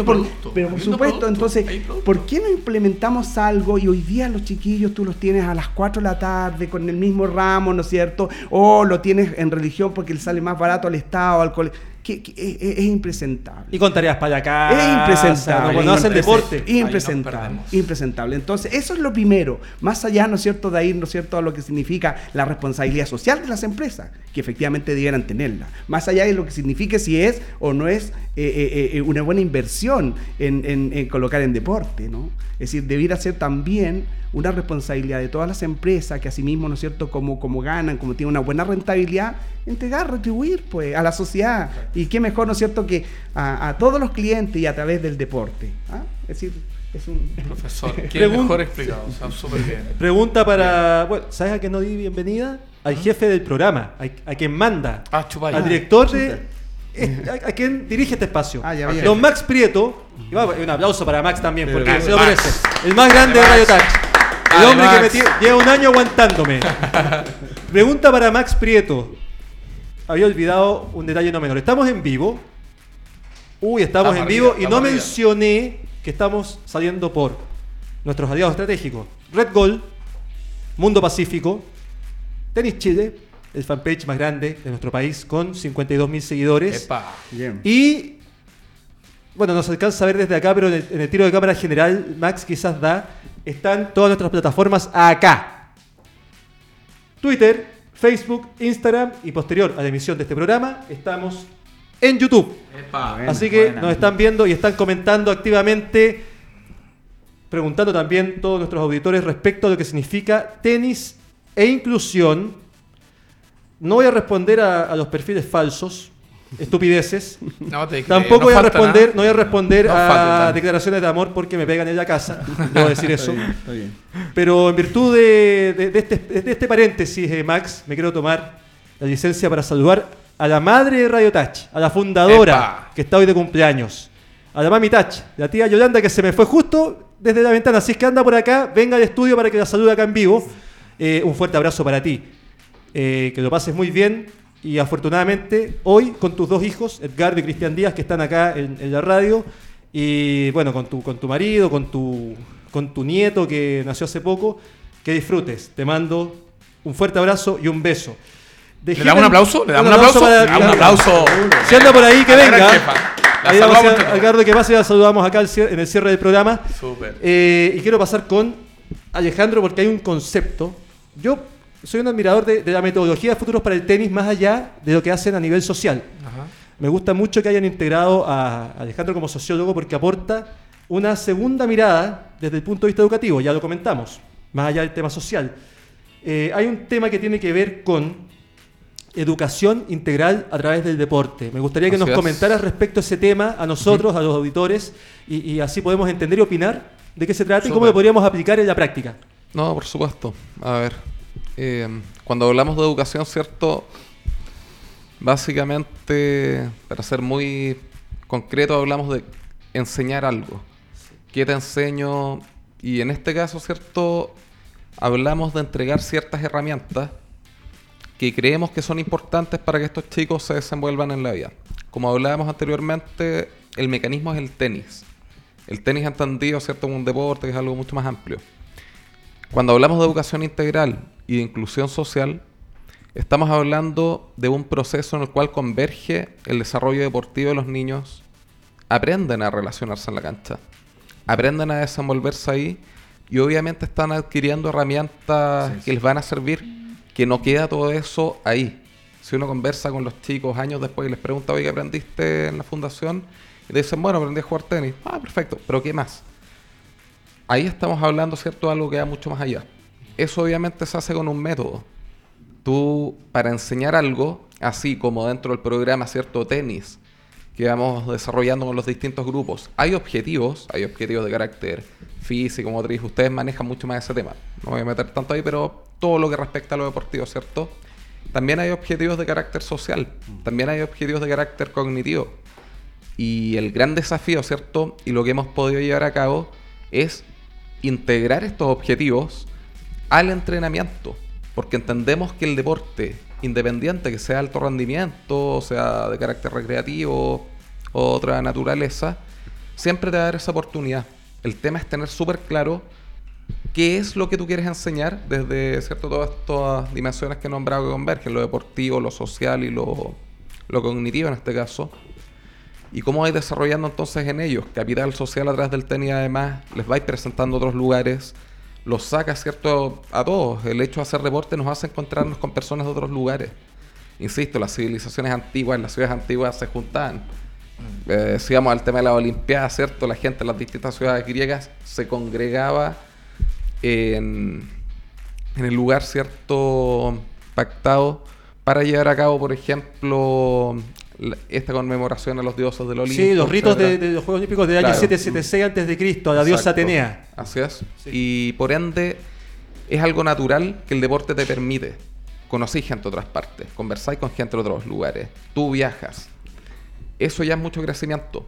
pero por supuesto, entonces, ¿por qué no implementamos algo y hoy día los chiquillos tú los tienes a las 4 de la tarde con el mismo ramo, ¿no es cierto? O lo tienes en religión porque le sale más barato al Estado, al colegio es, impresentable. Y con tareas para acá. Es impresentable. Cuando hacen deporte. Impresentable. Impresentable. Entonces, eso es lo primero. Más allá, ¿no es cierto?, de ahí, ¿no es cierto?, a lo que significa la responsabilidad social de las empresas, que efectivamente debieran tenerla. Más allá de lo que signifique si es o no es eh, eh, eh, una buena inversión en, en, colocar en deporte, ¿no? Es decir, debiera ser también una responsabilidad de todas las empresas que asimismo, ¿no es cierto?, como, como ganan, como tienen una buena rentabilidad, entregar, retribuir pues a la sociedad. Y qué mejor, ¿no es cierto?, que a, todos los clientes y a través del deporte. ¿ah? Es decir, es un... Profesor, ¿qué mejor explicado? súper bien. Pregunta para... Bueno, ¿sabes a quién no di bienvenida? Al ¿Ah? jefe del programa, a, quien manda, ah, al director de... A, quien dirige este espacio. Ah, Don Max Prieto. Y un aplauso para Max también, porque se lo merece. El más grande de Radio Touch. El hombre que me lleva un año aguantándome. Pregunta para Max Prieto. Había olvidado un detalle no menor. Estamos en vivo. Uy, estamos, en vivo y no mencioné que estamos saliendo por nuestros aliados estratégicos. Red Gold, Mundo Pacífico, Tenis Chile, el fanpage más grande de nuestro país con 52 mil seguidores. Y bueno, nos alcanza a ver desde acá, pero en el tiro de cámara general, Max quizás da están todas nuestras plataformas acá. Twitter, Facebook, Instagram y posterior a la emisión de este programa estamos en YouTube. Así que nos están viendo y están comentando activamente, preguntando también todos nuestros auditores respecto a lo que significa tenis e inclusión. no voy a responder a, los perfiles falsos, estupideces. No, te, Tampoco voy a responder, no voy a responder a declaraciones de amor porque me pegan en la casa. Debo decir eso. Pero en virtud de, este, de este, paréntesis, eh, Max, me quiero tomar la licencia para saludar a la madre de Radio Touch, a la fundadora que está hoy de cumpleaños, a la mami Touch, la tía Yolanda que se me fue justo desde la ventana. Así es que anda por acá, venga al estudio para que la salude acá en vivo. Eh, un fuerte abrazo para ti. Eh, que lo pases muy bien y afortunadamente hoy con tus dos hijos, Edgar y Cristian Díaz, que están acá en, la radio, y bueno, con tu, con tu marido, con tu, con tu nieto que nació hace poco, que disfrutes. Te mando un fuerte abrazo y un beso. ¿Le damos un aplauso? ¿Le damos un aplauso? Para, un aplauso. Si anda por ahí, que venga. Ahí vamos a, Edgardo, que pase, ya saludamos acá en el cierre del programa. Eh, y quiero pasar con Alejandro porque hay un concepto. Yo soy un admirador de, la metodología de futuros para el tenis más allá de lo que hacen a nivel social. Me gusta mucho que hayan integrado a Alejandro como sociólogo porque aporta una segunda mirada desde el punto de vista educativo, ya lo comentamos, más allá del tema social. Eh, hay un tema que tiene que ver con educación integral a través del deporte. Me gustaría que nos comentaras respecto a ese tema a nosotros, a los auditores, y, así podemos entender y opinar de qué se trata y cómo lo podríamos aplicar en la práctica. No, por supuesto. A ver, eh, cuando hablamos de educación, ¿cierto? Básicamente, para ser muy concreto, hablamos de enseñar algo. ¿Qué te enseño? Y en este caso, ¿cierto? Hablamos de entregar ciertas herramientas que creemos que son importantes para que estos chicos se desenvuelvan en la vida. Como hablábamos anteriormente, el mecanismo es el tenis. El tenis entendido, ¿cierto? Como un deporte que es algo mucho más amplio. Cuando hablamos de educación integral y de inclusión social, estamos hablando de un proceso en el cual converge el desarrollo deportivo de los niños, aprenden a relacionarse en la cancha, aprenden a desenvolverse ahí y obviamente están adquiriendo herramientas que les van a servir, que no queda todo eso ahí. Si uno conversa con los chicos años después y les pregunta, oye, ¿qué aprendiste en la fundación? Y dicen, bueno, aprendí a jugar tenis. Ah, perfecto, pero ¿qué más? Ahí estamos hablando, ¿cierto?, de algo que va mucho más allá. Eso obviamente se hace con un método. Tú, para enseñar algo, así como dentro del programa, ¿cierto?, tenis, que vamos desarrollando con los distintos grupos, hay objetivos, hay objetivos de carácter físico, motriz, ustedes manejan mucho más ese tema. No voy a meter tanto ahí, pero todo lo que respecta a lo deportivo, ¿cierto? También hay objetivos de carácter social, también hay objetivos de carácter cognitivo. Y el gran desafío, ¿cierto? Y lo que hemos podido llevar a cabo es integrar estos objetivos al entrenamiento, porque entendemos que el deporte, independiente que sea alto rendimiento, sea de carácter recreativo o otra naturaleza, siempre te va a dar esa oportunidad. El tema es tener súper claro qué es lo que tú quieres enseñar desde cierto todas estas dimensiones que he nombrado que convergen, lo deportivo, lo social y lo, lo cognitivo en este caso ¿Y cómo vais desarrollando entonces en ellos? Capital social a través del tenis además, les vais presentando otros lugares, los saca, ¿cierto? A todos. El hecho de hacer deporte nos hace encontrarnos con personas de otros lugares. Insisto, las civilizaciones antiguas, las ciudades antiguas se juntaban. Eh, si vamos al tema de la Olimpiada, ¿cierto? La gente en las distintas ciudades griegas se congregaba en, en el lugar, ¿cierto? Pactado para llevar a cabo, por ejemplo, esta conmemoración a los dioses del Olimpo. Sí, los ritos de, los Juegos Olímpicos del año 776 antes de Cristo, a la diosa Atenea. Así es. Y por ende es algo natural que el deporte te permite. Conocís gente de otras partes, conversáis con gente de otros lugares, tú viajas. Eso ya es mucho crecimiento.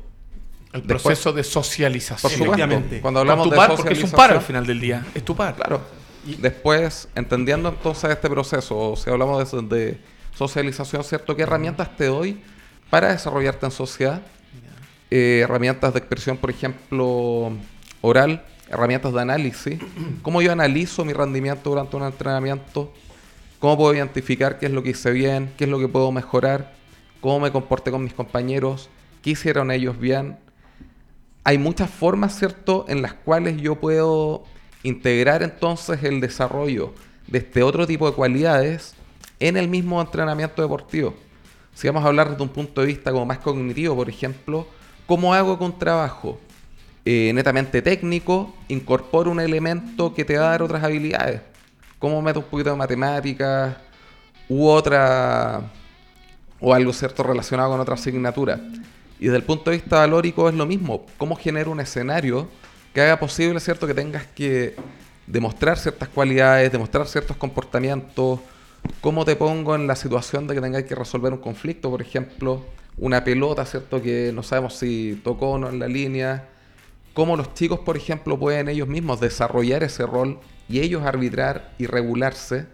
El proceso de socialización. Por supuesto, cuando hablamos de par, porque es un par al final del día, es tu par. Claro. Y después, entendiendo entonces este proceso, o si hablamos de, de socialización, ¿cierto? ¿Qué herramientas te doy para desarrollarte en sociedad. Eh, herramientas de expresión, por ejemplo, oral, herramientas de análisis. ¿Cómo yo analizo mi rendimiento durante un entrenamiento? ¿Cómo puedo identificar qué es lo que hice bien? ¿Qué es lo que puedo mejorar? ¿Cómo me comporté con mis compañeros? ¿Qué hicieron ellos bien? Hay muchas formas, ¿cierto?, en las cuales yo puedo integrar entonces el desarrollo de este otro tipo de cualidades en el mismo entrenamiento deportivo. Si vamos a hablar desde un punto de vista como más cognitivo, por ejemplo, ¿cómo hago con trabajo eh, netamente técnico? Incorporo un elemento que te va a dar otras habilidades. ¿Cómo meto un poquito de matemáticas? u otra, o algo cierto relacionado con otra asignatura. Y desde el punto de vista valórico es lo mismo, cómo genera un escenario que haga posible, ¿cierto?, que tengas que demostrar ciertas cualidades, demostrar ciertos comportamientos, cómo te pongo en la situación de que tengas que resolver un conflicto, por ejemplo, una pelota, ¿cierto?, que no sabemos si tocó o no en la línea, cómo los chicos, por ejemplo, pueden ellos mismos desarrollar ese rol y ellos arbitrar y regularse,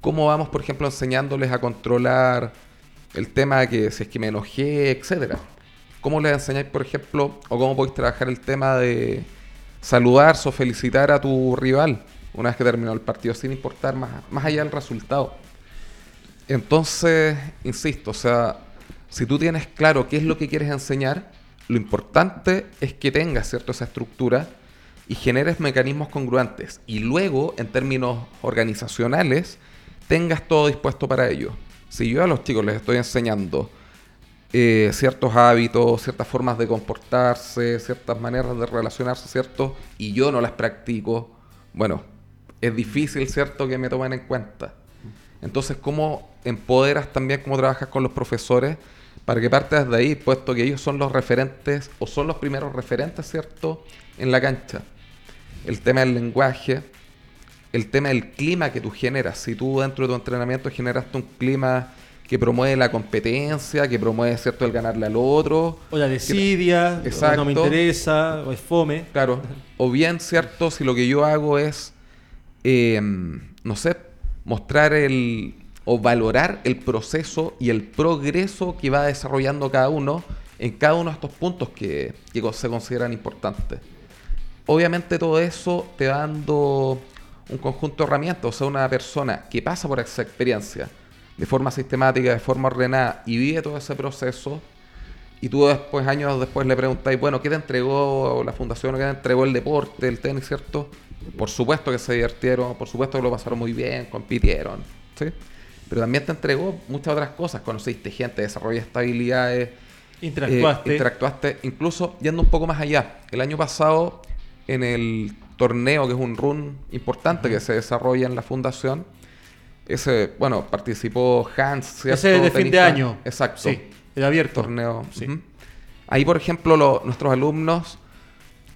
cómo vamos, por ejemplo, enseñándoles a controlar el tema de que si es que me enojé, etcétera. ¿Cómo les enseñáis, por ejemplo, o cómo podéis trabajar el tema de saludar o felicitar a tu rival una vez que terminó el partido, sin importar más, más allá del resultado? Entonces, insisto, o sea, si tú tienes claro qué es lo que quieres enseñar, lo importante es que tengas cierto esa estructura y generes mecanismos congruentes. Y luego, en términos organizacionales, tengas todo dispuesto para ello. Si yo a los chicos les estoy enseñando eh, ciertos hábitos, ciertas formas de comportarse, ciertas maneras de relacionarse, ¿cierto? Y yo no las practico, bueno, es difícil, ¿cierto?, que me tomen en cuenta. Entonces, ¿cómo empoderas también, cómo trabajas con los profesores para que partas de ahí, puesto que ellos son los referentes o son los primeros referentes, ¿cierto?, en la cancha. El tema del lenguaje, el tema del clima que tú generas. Si tú dentro de tu entrenamiento generaste un clima que promueve la competencia, que promueve, ¿cierto?, el ganarle al otro. O la desidia, o no me interesa, o es fome. Claro. O bien, ¿cierto?, si lo que yo hago es, em, no sé, mostrar el, o valorar el proceso y el progreso que va desarrollando cada uno en cada uno de estos puntos que, que se consideran importantes. Obviamente todo eso te va dando un conjunto de herramientas, o sea, una persona que pasa por esa experiencia, de forma sistemática, de forma ordenada y vive todo ese proceso, y tú después, años después, le preguntáis, bueno, ¿qué te entregó la fundación? ¿Qué te entregó el deporte, el tenis, cierto? Por supuesto que se divirtieron, por supuesto que lo pasaron muy bien, compitieron, ¿sí? Pero también te entregó muchas otras cosas. Conociste gente, desarrollaste habilidades. Interactuaste. Eh, interactuaste, incluso yendo un poco más allá. El año pasado, en el torneo, que es un run importante que se desarrolla en la fundación, ese, bueno, participó Hans, ¿cierto? Ese de fin de año. Exacto. Sí, el abierto. Torneo. Sí. Ahí, por ejemplo, nuestros alumnos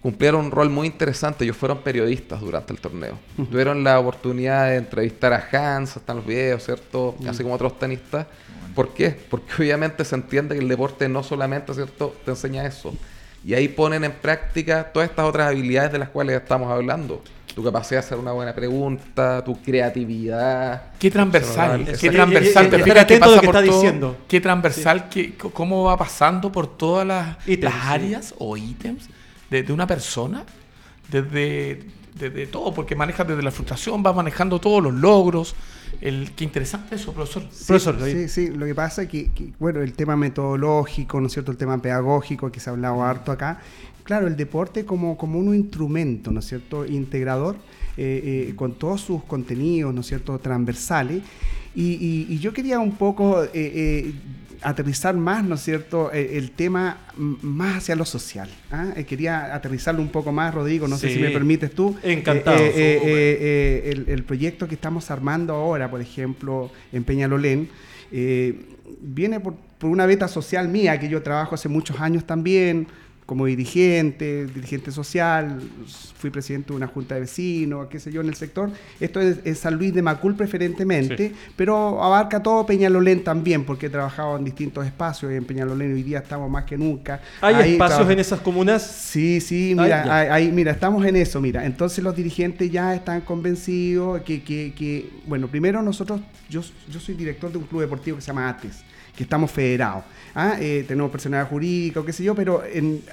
cumplieron un rol muy interesante. Ellos fueron periodistas durante el torneo. Tuvieron la oportunidad de entrevistar a Hans, hasta en los videos, ¿cierto? Así como otros tenistas. ¿Por qué? Porque obviamente se entiende que el deporte no solamente, ¿cierto?, te enseña eso. Y ahí ponen en práctica todas estas otras habilidades de las cuales estamos hablando tu capacidad de hacer una buena pregunta, tu creatividad. Qué transversal, qué transversal, te fijas que pasa por diciendo. Qué transversal, cómo va pasando por todas las, áreas o ítems de, una persona, desde, desde, todo, porque maneja desde la frustración, va manejando todos los logros. El, qué interesante eso, profesor. Sí, profesor, sí, sí, lo que pasa es que, bueno, el tema metodológico, ¿no es cierto? El tema pedagógico que se ha hablado harto acá, claro, el deporte como, como un instrumento, ¿no es cierto?, integrador, eh, eh, con todos sus contenidos, ¿no es cierto?, transversales. Y, yo quería un poco eh, aterrizar más, ¿no es cierto?, el tema más hacia lo social. ¿ah? quería aterrizarlo un poco más, Rodrigo, no sé si me permites tú. Encantado. el, el, proyecto que estamos armando ahora, por ejemplo, en Peñalolén, viene por, por una beta social mía, que yo trabajo hace muchos años también, como dirigente, dirigente social, fui presidente de una junta de vecinos, qué sé yo, en el sector. Esto es, San Luis de Macul preferentemente, pero abarca todo Peñalolén también, porque he trabajado en distintos espacios y en Peñalolén hoy día estamos más que nunca. ¿Hay espacios en esas comunas? Sí, sí, mira, mira, estamos en eso, mira. Entonces los dirigentes ya están convencidos que, que, que bueno, primero nosotros, yo, yo soy director de un club deportivo que se llama ATES que estamos federados. ¿ah? Eh, tenemos personalidad jurídica qué sé yo, pero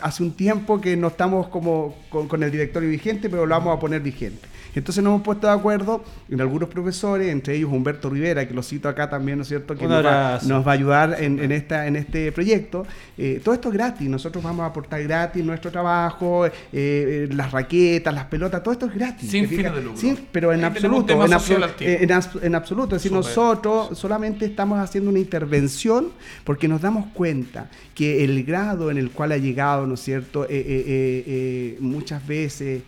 hace un tiempo que no estamos como con, el directorio vigente, pero lo vamos a poner vigente. Entonces nos hemos puesto de acuerdo en algunos profesores, entre ellos Humberto Rivera, que lo cito acá también, ¿no es cierto?, que nos va, a ayudar en, esta, en este proyecto. Eh, todo esto es gratis, nosotros vamos a aportar gratis nuestro trabajo, eh, las raquetas, las pelotas, todo esto es gratis. Sin fines de lucro. pero en absoluto, en, en, absoluto, es decir, nosotros solamente estamos haciendo una intervención porque nos damos cuenta que el grado en el cual ha llegado, ¿no es cierto?, muchas veces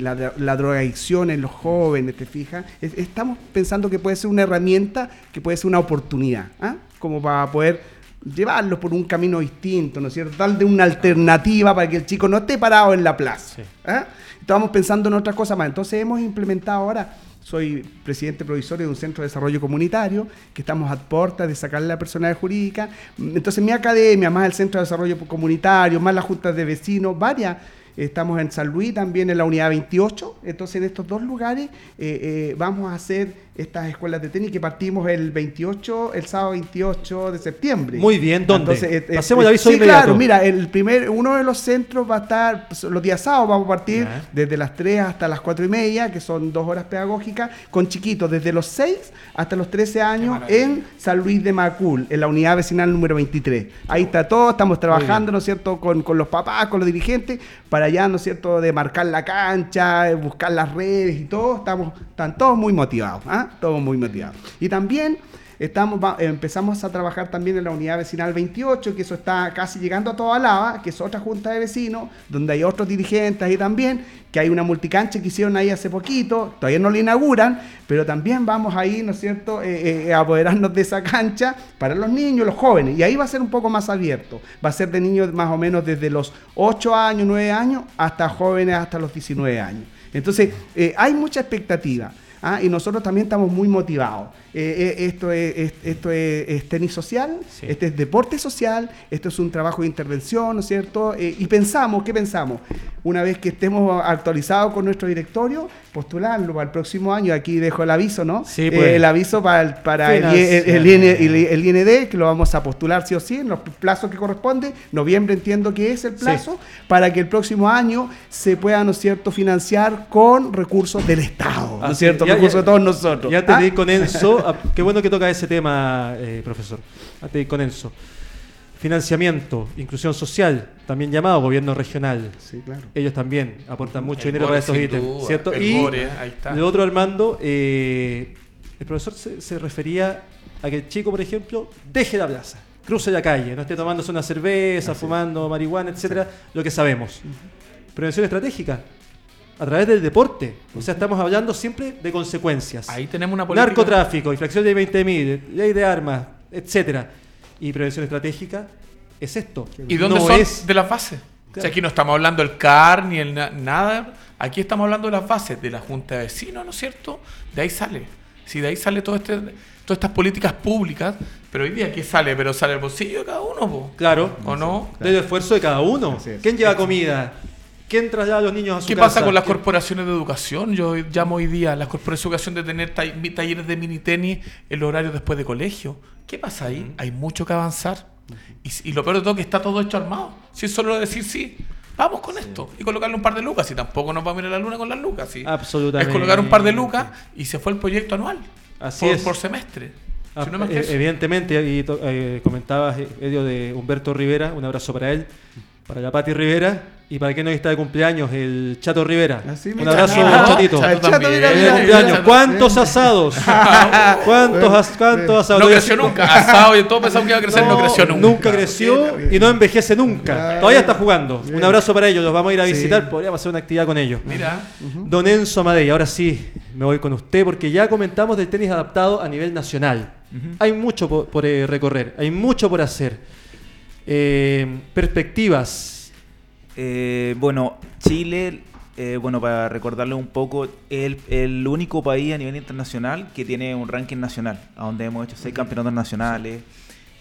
la, la drogadicción en los jóvenes, ¿te fijas? estamos pensando que puede ser una herramienta, que puede ser una oportunidad, ¿ah? como para poder llevarlos por un camino distinto, ¿no es cierto? Darle una alternativa para que el chico no esté parado en la plaza. ¿ah? Estamos pensando en otras cosas más. Entonces hemos implementado ahora soy presidente provisorio de un centro de desarrollo comunitario, que estamos a puerta de sacarle la personalidad jurídica. Entonces mi academia, más el centro de desarrollo comunitario, más las juntas de vecinos, varias Estamos en San Luis también en la unidad 28. Entonces en estos dos lugares eh, eh, vamos a hacer estas escuelas de tenis que partimos el 28, el sábado 28 de septiembre. Muy bien, ¿dónde? Entonces, eh, Hacemos el aviso sí, claro, mira, el primer, uno de los centros va a estar, pues, los días sábados vamos a partir desde las 3 hasta las 4 y media, que son dos horas pedagógicas, con chiquitos desde los 6 hasta los 13 años en San Luis de Macul, en la unidad vecinal número 23. Ahí está todo, estamos trabajando, ¿no es cierto?, con, con los papás, con los dirigentes, para allá, ¿no es cierto?, de marcar la cancha, buscar las redes y todo, estamos, están todos muy motivados, ¿ah? Todos muy motivados. Y también Estamos, empezamos a trabajar también en la unidad vecinal 28, que eso está casi llegando a toda lava, que es otra junta de vecinos, donde hay otros dirigentes ahí también, que hay una multicancha que hicieron ahí hace poquito, todavía no la inauguran, pero también vamos ahí, ¿no es cierto?, eh, eh, a apoderarnos de esa cancha para los niños, los jóvenes, y ahí va a ser un poco más abierto, va a ser de niños más o menos desde los 8 años, 9 años, hasta jóvenes hasta los 19 años. Entonces, eh, hay mucha expectativa. ¿Ah? y nosotros también estamos muy motivados. Eh, eh, esto es, esto es, tenis social, este es deporte social, esto es un trabajo de intervención, ¿no es cierto? Eh, y pensamos, ¿qué pensamos? Una vez que estemos actualizados con nuestro directorio, postularlo para el próximo año. Aquí dejo el aviso, ¿no? Sí, pues. el aviso para, para el, el, IND, que lo vamos a postular sí o sí en los plazos que corresponde. Noviembre entiendo que es el plazo, para que el próximo año se pueda, ¿no es cierto?, financiar con recursos del Estado, ¿no es cierto? De todos nosotros. Ya te ¿Ah? con Enzo Ah, qué bueno que toca ese tema, eh, profesor. con Enzo. Financiamiento, inclusión social, también llamado gobierno regional. Sí, claro. Ellos también aportan mucho dinero para estos ítems, ¿cierto? y ahí está. de otro, Armando, eh, el profesor se, refería a que el chico, por ejemplo, deje la plaza, cruce la calle, no esté tomándose una cerveza, fumando marihuana, etcétera, lo que sabemos. Prevención estratégica, a través del deporte. O sea, estamos hablando siempre de consecuencias. Ahí tenemos una política. Narcotráfico, infracción de 20.000, ley de armas, etcétera. Y prevención estratégica es esto. ¿Y dónde son es... de las bases? O sea, aquí no estamos hablando del CAR ni el nada. Aquí estamos hablando de las bases de la Junta de Vecinos, ¿no es cierto? De ahí sale. Si de ahí sale todo este, todas estas políticas públicas, pero hoy día ¿qué sale? Pero sale el bolsillo de cada uno, Claro. ¿O no? Del esfuerzo de cada uno. ¿Quién lleva comida? ¿Quién traslada a los niños a su ¿Qué pasa con las corporaciones de educación? Yo llamo hoy día a las corporaciones de educación de tener talleres de mini tenis en los horarios después de colegio. ¿Qué pasa ahí? Hay mucho que avanzar. Y, lo peor de todo es que está todo hecho armado. Si es solo decir sí, vamos con esto y colocarle un par de lucas. Y tampoco nos va a mirar la luna con las lucas. ¿sí? Absolutamente. Es colocar un par de lucas y se fue el proyecto anual. Así por, es. por semestre. Ah, e- evidentemente, y eh, comentabas, medio de Humberto Rivera, un abrazo para él, para la Pati Rivera, y para quien no está de cumpleaños, el Chato Rivera. Ah, un abrazo, chatito. ¿Cuántos asados? ¿Cuántos, cuántos asados? No creció nunca. Asado y todo pensaba que iba a crecer, no, creció nunca. Nunca creció y no envejece nunca. Todavía está jugando. Un abrazo para ellos. Los vamos a ir a visitar. Podríamos hacer una actividad con ellos. Mira. Don Enzo Amadei, ahora sí me voy con usted porque ya comentamos del tenis adaptado a nivel nacional. Hay mucho por, eh, recorrer, hay mucho por hacer. Eh, perspectivas eh, bueno, Chile, eh, bueno, para recordarle un poco, es el, único país a nivel internacional que tiene un ranking nacional, a donde hemos hecho seis campeonatos nacionales.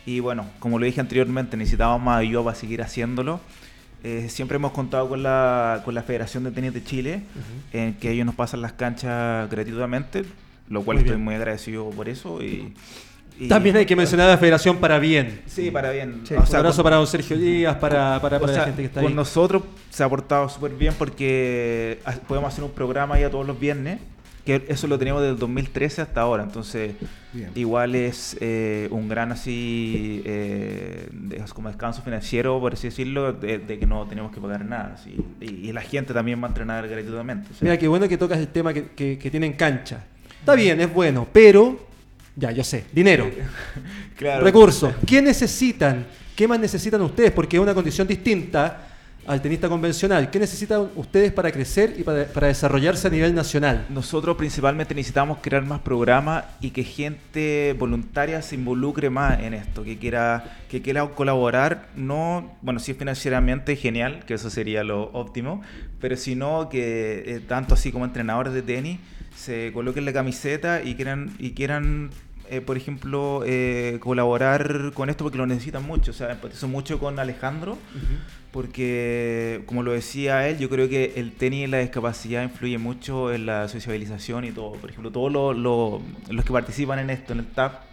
Y bueno, como lo dije anteriormente, necesitábamos más ayuda para seguir haciéndolo. Eh, siempre hemos contado con la, con la Federación de Tenis de Chile, en que ellos nos pasan las canchas gratuitamente, lo cual estoy muy agradecido por eso. Y, también hay que mencionar a la federación para bien. Sí, para bien. un abrazo para don Sergio Díaz, para, para, la gente que está ahí. Con nosotros se ha portado súper bien porque podemos hacer un programa ya todos los viernes, que eso lo tenemos desde el 2013 hasta ahora. Entonces, igual es eh, un gran así, eh, como descanso financiero, por así decirlo, de, que no tenemos que pagar nada. Y, la gente también va a entrenar gratuitamente. Mira, qué bueno que tocas el tema que, que, que tienen cancha. Está bien, es bueno, pero ya, yo sé. Dinero. Recursos. ¿Qué necesitan? ¿Qué más necesitan ustedes? Porque es una condición distinta al tenista convencional. ¿Qué necesitan ustedes para crecer y para, desarrollarse a nivel nacional? Nosotros principalmente necesitamos crear más programas y que gente voluntaria se involucre más en esto, que quiera, que quiera colaborar, no, bueno, si es financieramente genial, que eso sería lo óptimo, pero si no, que eh, tanto así como entrenadores de tenis se coloquen la camiseta y quieran, y quieran eh, por ejemplo, eh, colaborar con esto porque lo necesitan mucho. O sea, empatizo mucho con Alejandro porque, como lo decía él, yo creo que el tenis y la discapacidad influye mucho en la sociabilización y todo. Por ejemplo, todos los que participan en esto, en el TAP,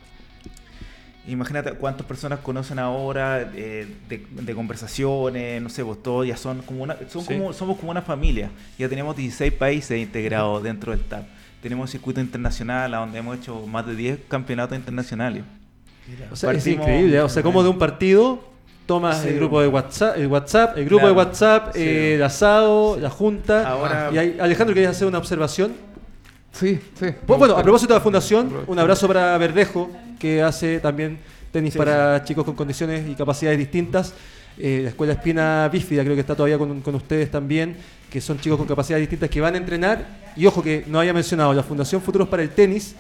imagínate cuántas personas conocen ahora eh, de, conversaciones, no sé, pues todos ya son como una, son como, somos como una familia. Ya tenemos 16 países integrados dentro del TAP. Tenemos circuito internacional a donde hemos hecho más de 10 campeonatos internacionales. O sea, es increíble, o sea, como de un partido tomas el grupo de WhatsApp, el WhatsApp, el grupo de WhatsApp, eh, el asado, la junta. Ahora, y Alejandro, ¿querías hacer una observación? Sí, sí. Pues, bueno, a propósito de la fundación, un abrazo para Verdejo, que hace también tenis para chicos con condiciones y capacidades distintas. Eh, la Escuela Espina Bífida creo que está todavía con, con, ustedes también, que son chicos con capacidades distintas que van a entrenar. Y ojo que no haya mencionado, la Fundación Futuros para el Tenis,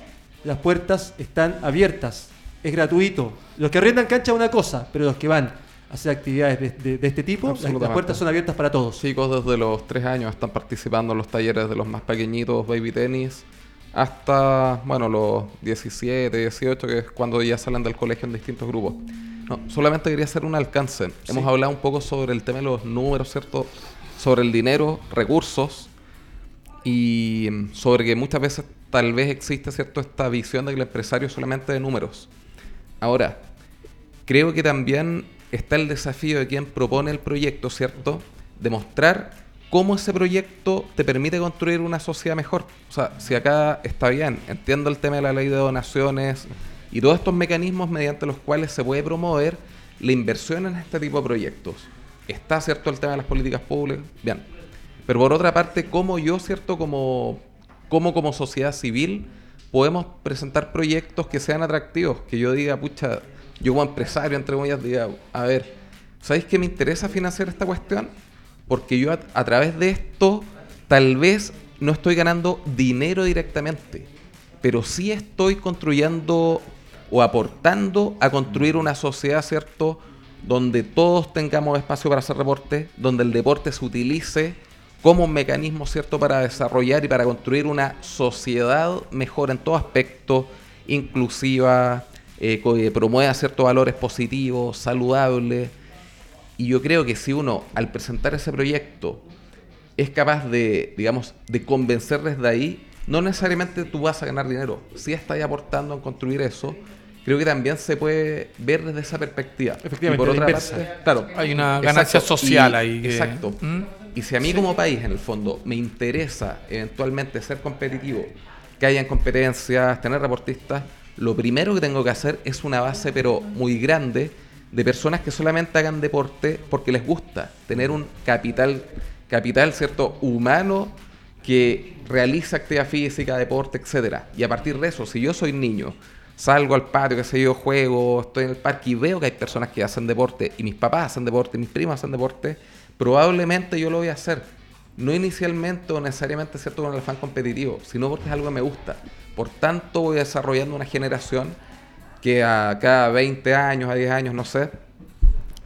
las puertas están abiertas, es gratuito. Los que arriendan cancha una cosa, pero los que van hacer actividades de, este tipo, las, puertas son abiertas para todos. Chicos desde los 3 años están participando en los talleres de los más pequeñitos, baby tenis, hasta, bueno, los 17, 18, que es cuando ya salen del colegio en distintos grupos. No, solamente quería hacer un alcance. Hemos hablado un poco sobre el tema de los números, ¿cierto? Sobre el dinero, recursos y sobre que muchas veces tal vez existe, ¿cierto? Esta visión de que el empresario es solamente de números. Ahora, creo que también está el desafío de quien propone el proyecto, ¿cierto? Demostrar cómo ese proyecto te permite construir una sociedad mejor. O sea, si acá está bien, entiendo el tema de la ley de donaciones y todos estos mecanismos mediante los cuales se puede promover la inversión en este tipo de proyectos. Está, ¿cierto?, el tema de las políticas públicas. Bien. Pero por otra parte, ¿cómo yo, ¿cierto?, como, como, como sociedad civil, podemos presentar proyectos que sean atractivos, que yo diga, pucha, yo como empresario, entre comillas, diga, a ver, ¿sabéis que me interesa financiar esta cuestión? Porque yo a, través de esto tal vez no estoy ganando dinero directamente, pero sí estoy construyendo o aportando a construir una sociedad, ¿cierto? Donde todos tengamos espacio para hacer deporte, donde el deporte se utilice como un mecanismo, ¿cierto?, para desarrollar y para construir una sociedad mejor en todo aspecto, inclusiva, eh, eh, promueva ciertos valores positivos, saludables. Y yo creo que si uno, al presentar ese proyecto, es capaz de, digamos, de convencer desde ahí, no necesariamente tú vas a ganar dinero. Si estás aportando en construir eso, creo que también se puede ver desde esa perspectiva. Efectivamente, y por otra parte, claro, hay una ganancia social ahí. Exacto. ¿Mm? Y si a mí como país, en el fondo, me interesa eventualmente ser competitivo, que hayan competencias, tener reportistas, lo primero que tengo que hacer es una base, pero muy grande, de personas que solamente hagan deporte porque les gusta, tener un capital, capital cierto, humano que realiza actividad física, deporte, etcétera. Y a partir de eso, si yo soy niño, salgo al patio, que sé yo, juego, estoy en el parque y veo que hay personas que hacen deporte, y mis papás hacen deporte, mis primos hacen deporte, probablemente yo lo voy a hacer. No inicialmente o necesariamente cierto con el afán competitivo, sino porque es algo que me gusta. Por tanto, voy desarrollando una generación que a cada 20 años, a 10 años, no sé,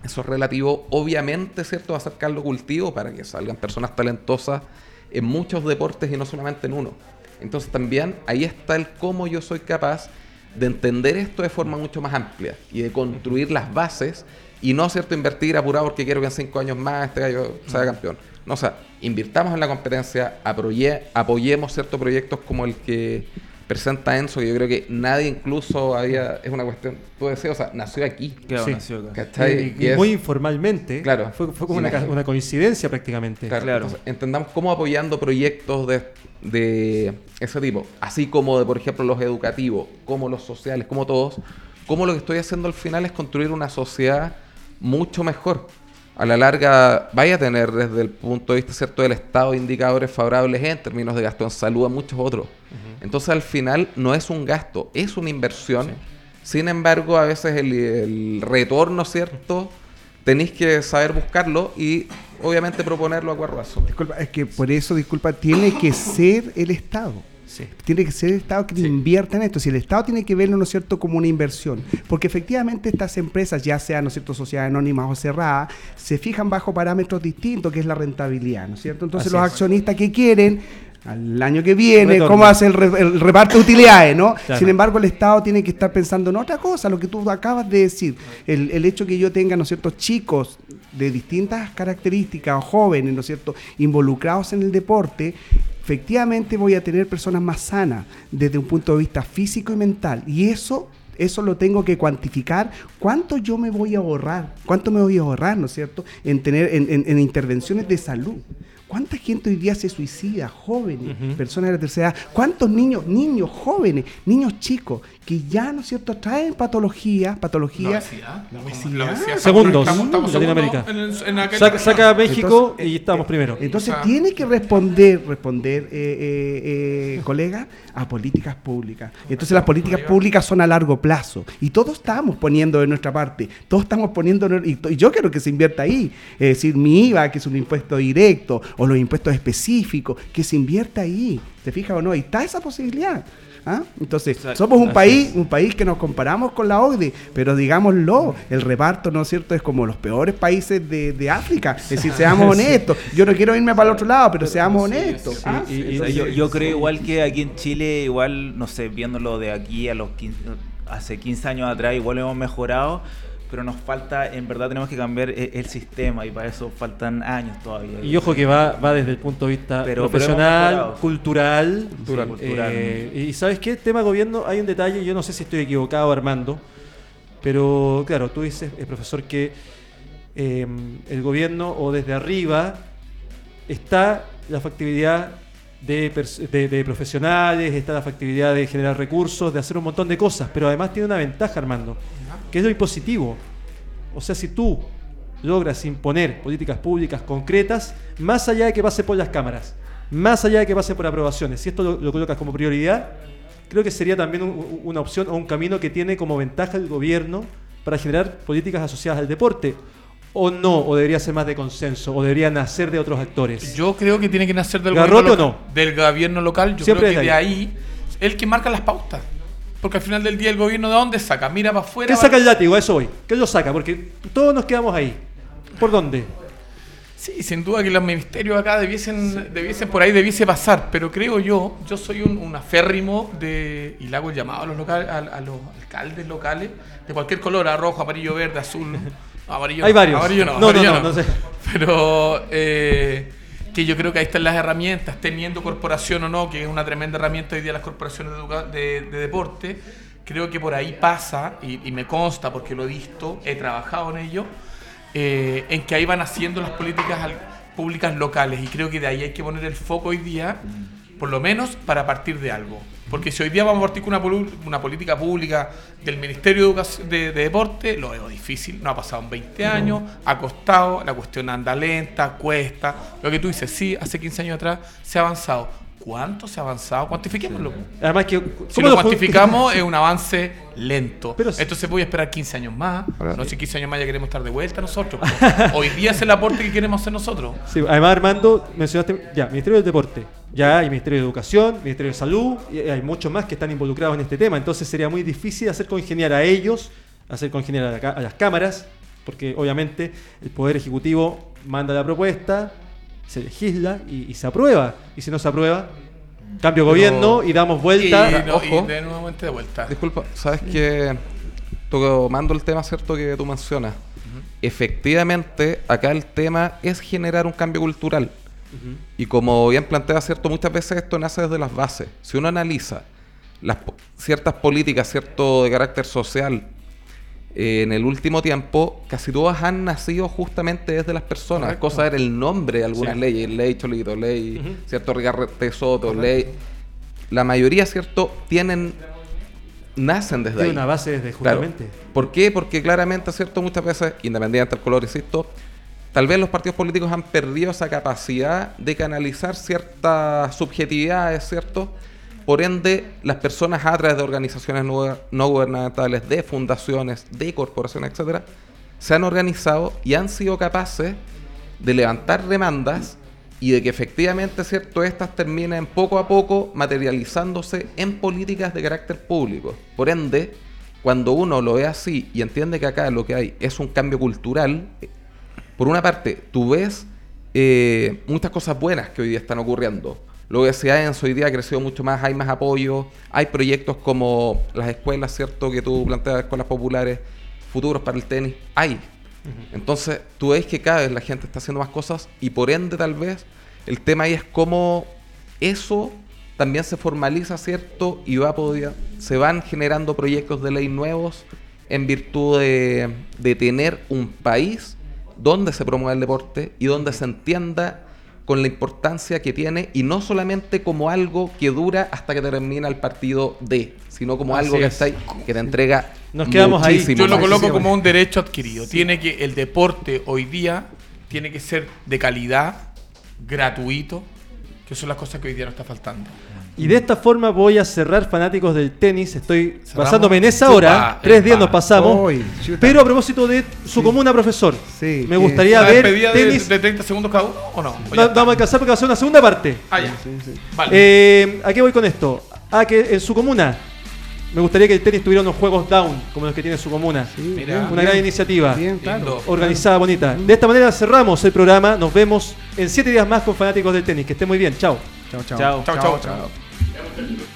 eso es relativo. Obviamente, ¿cierto? Va a ser caldo cultivo para que salgan personas talentosas en muchos deportes y no solamente en uno. Entonces también ahí está el cómo yo soy capaz de entender esto de forma mucho más amplia y de construir las bases y no, ¿cierto? Invertir apurado porque quiero que en 5 años más este gallo sea campeón. No, o sea, invirtamos en la competencia, apoyemos ciertos proyectos como el que presenta Enzo, que yo creo que nadie incluso había, es una cuestión, tú decías, o sea, nació aquí. Claro, nació acá. Y, muy informalmente. Claro. Fue, como una, coincidencia prácticamente. Claro. entendamos cómo apoyando proyectos de, de ese tipo, así como de, por ejemplo, los educativos, como los sociales, como todos, cómo lo que estoy haciendo al final es construir una sociedad mucho mejor a la larga vaya a tener desde el punto de vista cierto del Estado indicadores favorables en términos de gasto en salud a muchos otros. Entonces al final no es un gasto, es una inversión. Sin embargo, a veces el, retorno, ¿cierto? Tenéis que saber buscarlo y obviamente proponerlo a Guarrazo. Disculpa, es que por eso, disculpa, tiene que ser el Estado. Tiene que ser el Estado que invierta en esto. Si el Estado tiene que verlo, ¿no es cierto?, como una inversión. Porque efectivamente estas empresas, ya sean, ¿no es cierto?, sociedades anónimas o cerradas, se fijan bajo parámetros distintos, que es la rentabilidad, ¿no es cierto? Entonces los accionistas que quieren al año que viene, cómo hace el, reparto de utilidades, ¿no? Sin embargo, el Estado tiene que estar pensando en otra cosa, lo que tú acabas de decir. El, el hecho que yo tenga, ¿no es cierto?, chicos de distintas características, jóvenes, ¿no es cierto?, involucrados en el deporte, efectivamente voy a tener personas más sanas desde un punto de vista físico y mental. Y eso eso lo tengo que cuantificar. ¿Cuánto yo me voy a ahorrar? ¿Cuánto me voy a ahorrar, no es cierto? En tener en intervenciones de salud. ¿Cuánta gente hoy día se suicida? Jóvenes, personas de la tercera edad. ¿Cuántos niños, niños jóvenes, niños chicos, que ya, ¿no es cierto?, traen patologías, patologías... La obesidad. Segundos, Latinoamérica. saca, México y estamos primero. Entonces tiene que responder, responder, eh, eh, eh, colega, a políticas públicas. Entonces las políticas públicas son a largo plazo. Y todos estamos poniendo de nuestra parte. Todos estamos poniendo... Y, y yo quiero que se invierta ahí. Es decir, mi IVA, que es un impuesto directo, o los impuestos específicos, que se invierta ahí, ¿te fijas o no? Y está esa posibilidad. ¿Ah? Entonces, somos un país, un país que nos comparamos con la OCDE, pero digámoslo, el reparto, ¿no es cierto?, es como los peores países de, África. Es decir, seamos honestos. Yo no quiero irme para el otro lado, pero seamos honestos. ¿ah? yo, creo igual que aquí en Chile, igual, no sé, viéndolo de aquí a los hace 15 años atrás, igual hemos mejorado pero nos falta, en verdad tenemos que cambiar e-, el, sistema y para eso faltan años todavía. Y ojo que va, va desde el punto de vista profesional, cultural. Eh, y sabes qué, tema gobierno, hay un detalle, yo no sé si estoy equivocado Armando, pero claro, tú dices, el profesor, que el gobierno o desde arriba está la factibilidad de, de, profesionales, está la factibilidad de generar recursos, de hacer un montón de cosas, pero además tiene una ventaja, Armando que es lo impositivo. O sea, si tú logras imponer políticas públicas concretas, más allá de que pase por las cámaras, más allá de que pase por aprobaciones, si esto lo, colocas como prioridad, creo que sería también una opción o un camino que tiene como ventaja el gobierno para generar políticas asociadas al deporte. ¿O no? ¿O debería ser más de consenso? ¿O debería nacer de otros actores? Yo creo que tiene que nacer del, gobierno, no? del gobierno local. Yo creo que de ahí el que marca las pautas. Porque al final del día el gobierno de dónde saca, mira para afuera. ¿Qué saca el látigo? Eso hoy. ¿Qué lo saca? Porque todos nos quedamos ahí. ¿Por dónde? Sí, sin duda que los ministerios acá debiesen, debiesen por ahí debiese pasar, pero creo yo, yo soy un, aférrimo de, y le hago el llamado a los, locales, a, los alcaldes locales de cualquier color, a rojo, amarillo, verde, azul, amarillo. Hay varios. Amarillo no, no, no, no, sé. Pero eh, que yo creo que ahí están las herramientas, teniendo corporación o no, que es una tremenda herramienta hoy día las corporaciones de, deporte, creo que por ahí pasa, y, me consta porque lo he visto, he trabajado en ello, eh, en que ahí van haciendo las políticas públicas locales, y creo que de ahí hay que poner el foco hoy día, por lo menos para partir de algo. Porque si hoy día vamos a partir con una, una política pública del Ministerio de, Deporte, lo veo difícil. No ha pasado en 20 años, ha costado, la cuestión anda lenta, cuesta. Lo que tú dices, sí, hace 15 años atrás se ha avanzado. ¿Cuánto se ha avanzado? Cuantifiquémoslo. Además que si lo, cuantificamos es un avance lento. Pero Entonces voy a esperar 15 años más. no sé 15 años más ya queremos estar de vuelta nosotros. Hoy día es el aporte que queremos hacer nosotros. Sí, además Armando mencionaste ya Ministerio del Deporte, ya hay Ministerio de Educación, Ministerio de Salud, y hay muchos más que están involucrados en este tema. Entonces sería muy difícil hacer congeniar a ellos, hacer congeniar a, las cámaras, porque obviamente el Poder Ejecutivo manda la propuesta, se legisla y, se aprueba. Y si no se aprueba, cambio gobierno y damos vuelta. Y, de nuevamente de vuelta. Disculpa, ¿sabes que Tomando el tema, ¿cierto? Que tú mencionas. Efectivamente, acá el tema es generar un cambio cultural y como bien plantea, ¿cierto? Muchas veces esto nace desde las bases. Si uno analiza las ciertas políticas, cierto de carácter social, eh, en el último tiempo, casi todas han nacido justamente desde las personas. Cosa era el nombre de algunas leyes, ley Cholito, ley, cierto Rigarte Soto, ley. La mayoría, cierto, tienen nacen desde Tiene ahí. una base desde justamente. ¿Por qué? Porque claramente, cierto, muchas veces, independiente del color, insisto, tal vez los partidos políticos han perdido esa capacidad de canalizar ciertas subjetividades, ¿cierto? Por ende, las personas a través de organizaciones no, gubernamentales, de fundaciones, de corporaciones, etcétera, se han organizado y han sido capaces de levantar demandas y de que efectivamente, ¿cierto?, estas terminen poco a poco materializándose en políticas de carácter público. Por ende, cuando uno lo ve así y entiende que acá lo que hay es un cambio cultural, por una parte, tú ves eh, muchas cosas buenas que hoy día están ocurriendo. La universidad en hoy día ha crecido mucho más, hay más apoyo, hay proyectos como las escuelas, ¿cierto?, que tú planteas, escuelas populares, futuros para el tenis, hay. Entonces, tú ves que cada vez la gente está haciendo más cosas y por ende tal vez el tema ahí es cómo eso también se formaliza, ¿cierto? Y va a poder, se van generando proyectos de ley nuevos en virtud de, de tener un país donde se promueva el deporte y donde se entienda con la importancia que tiene y no solamente como algo que dura hasta que termina el partido de, sino como algo que, está que te entrega. Nos quedamos ahí. Yo lo coloco como un derecho adquirido. Tiene que el deporte hoy día tiene que ser de calidad, gratuito, que son las cosas que hoy día nos está faltando. Y de esta forma voy a cerrar fanáticos del tenis. Estoy basándome en esa hora. Tres días nos pasamos. pero a propósito de su comuna, profesor, sí, me gustaría ver tenis. De, 30 segundos cada uno o no? vamos a alcanzar porque va a ser una segunda parte. Ah, ya. Vale. Eh, ¿A qué voy con esto? A que en su comuna me gustaría que el tenis tuviera unos juegos down, como los que tiene su comuna. Una gran iniciativa. organizada, bonita. De esta manera cerramos el programa. Nos vemos en siete días más con fanáticos del tenis. Que esté muy bien. Chao. Chao, chao. Chao, chao. chao. happened.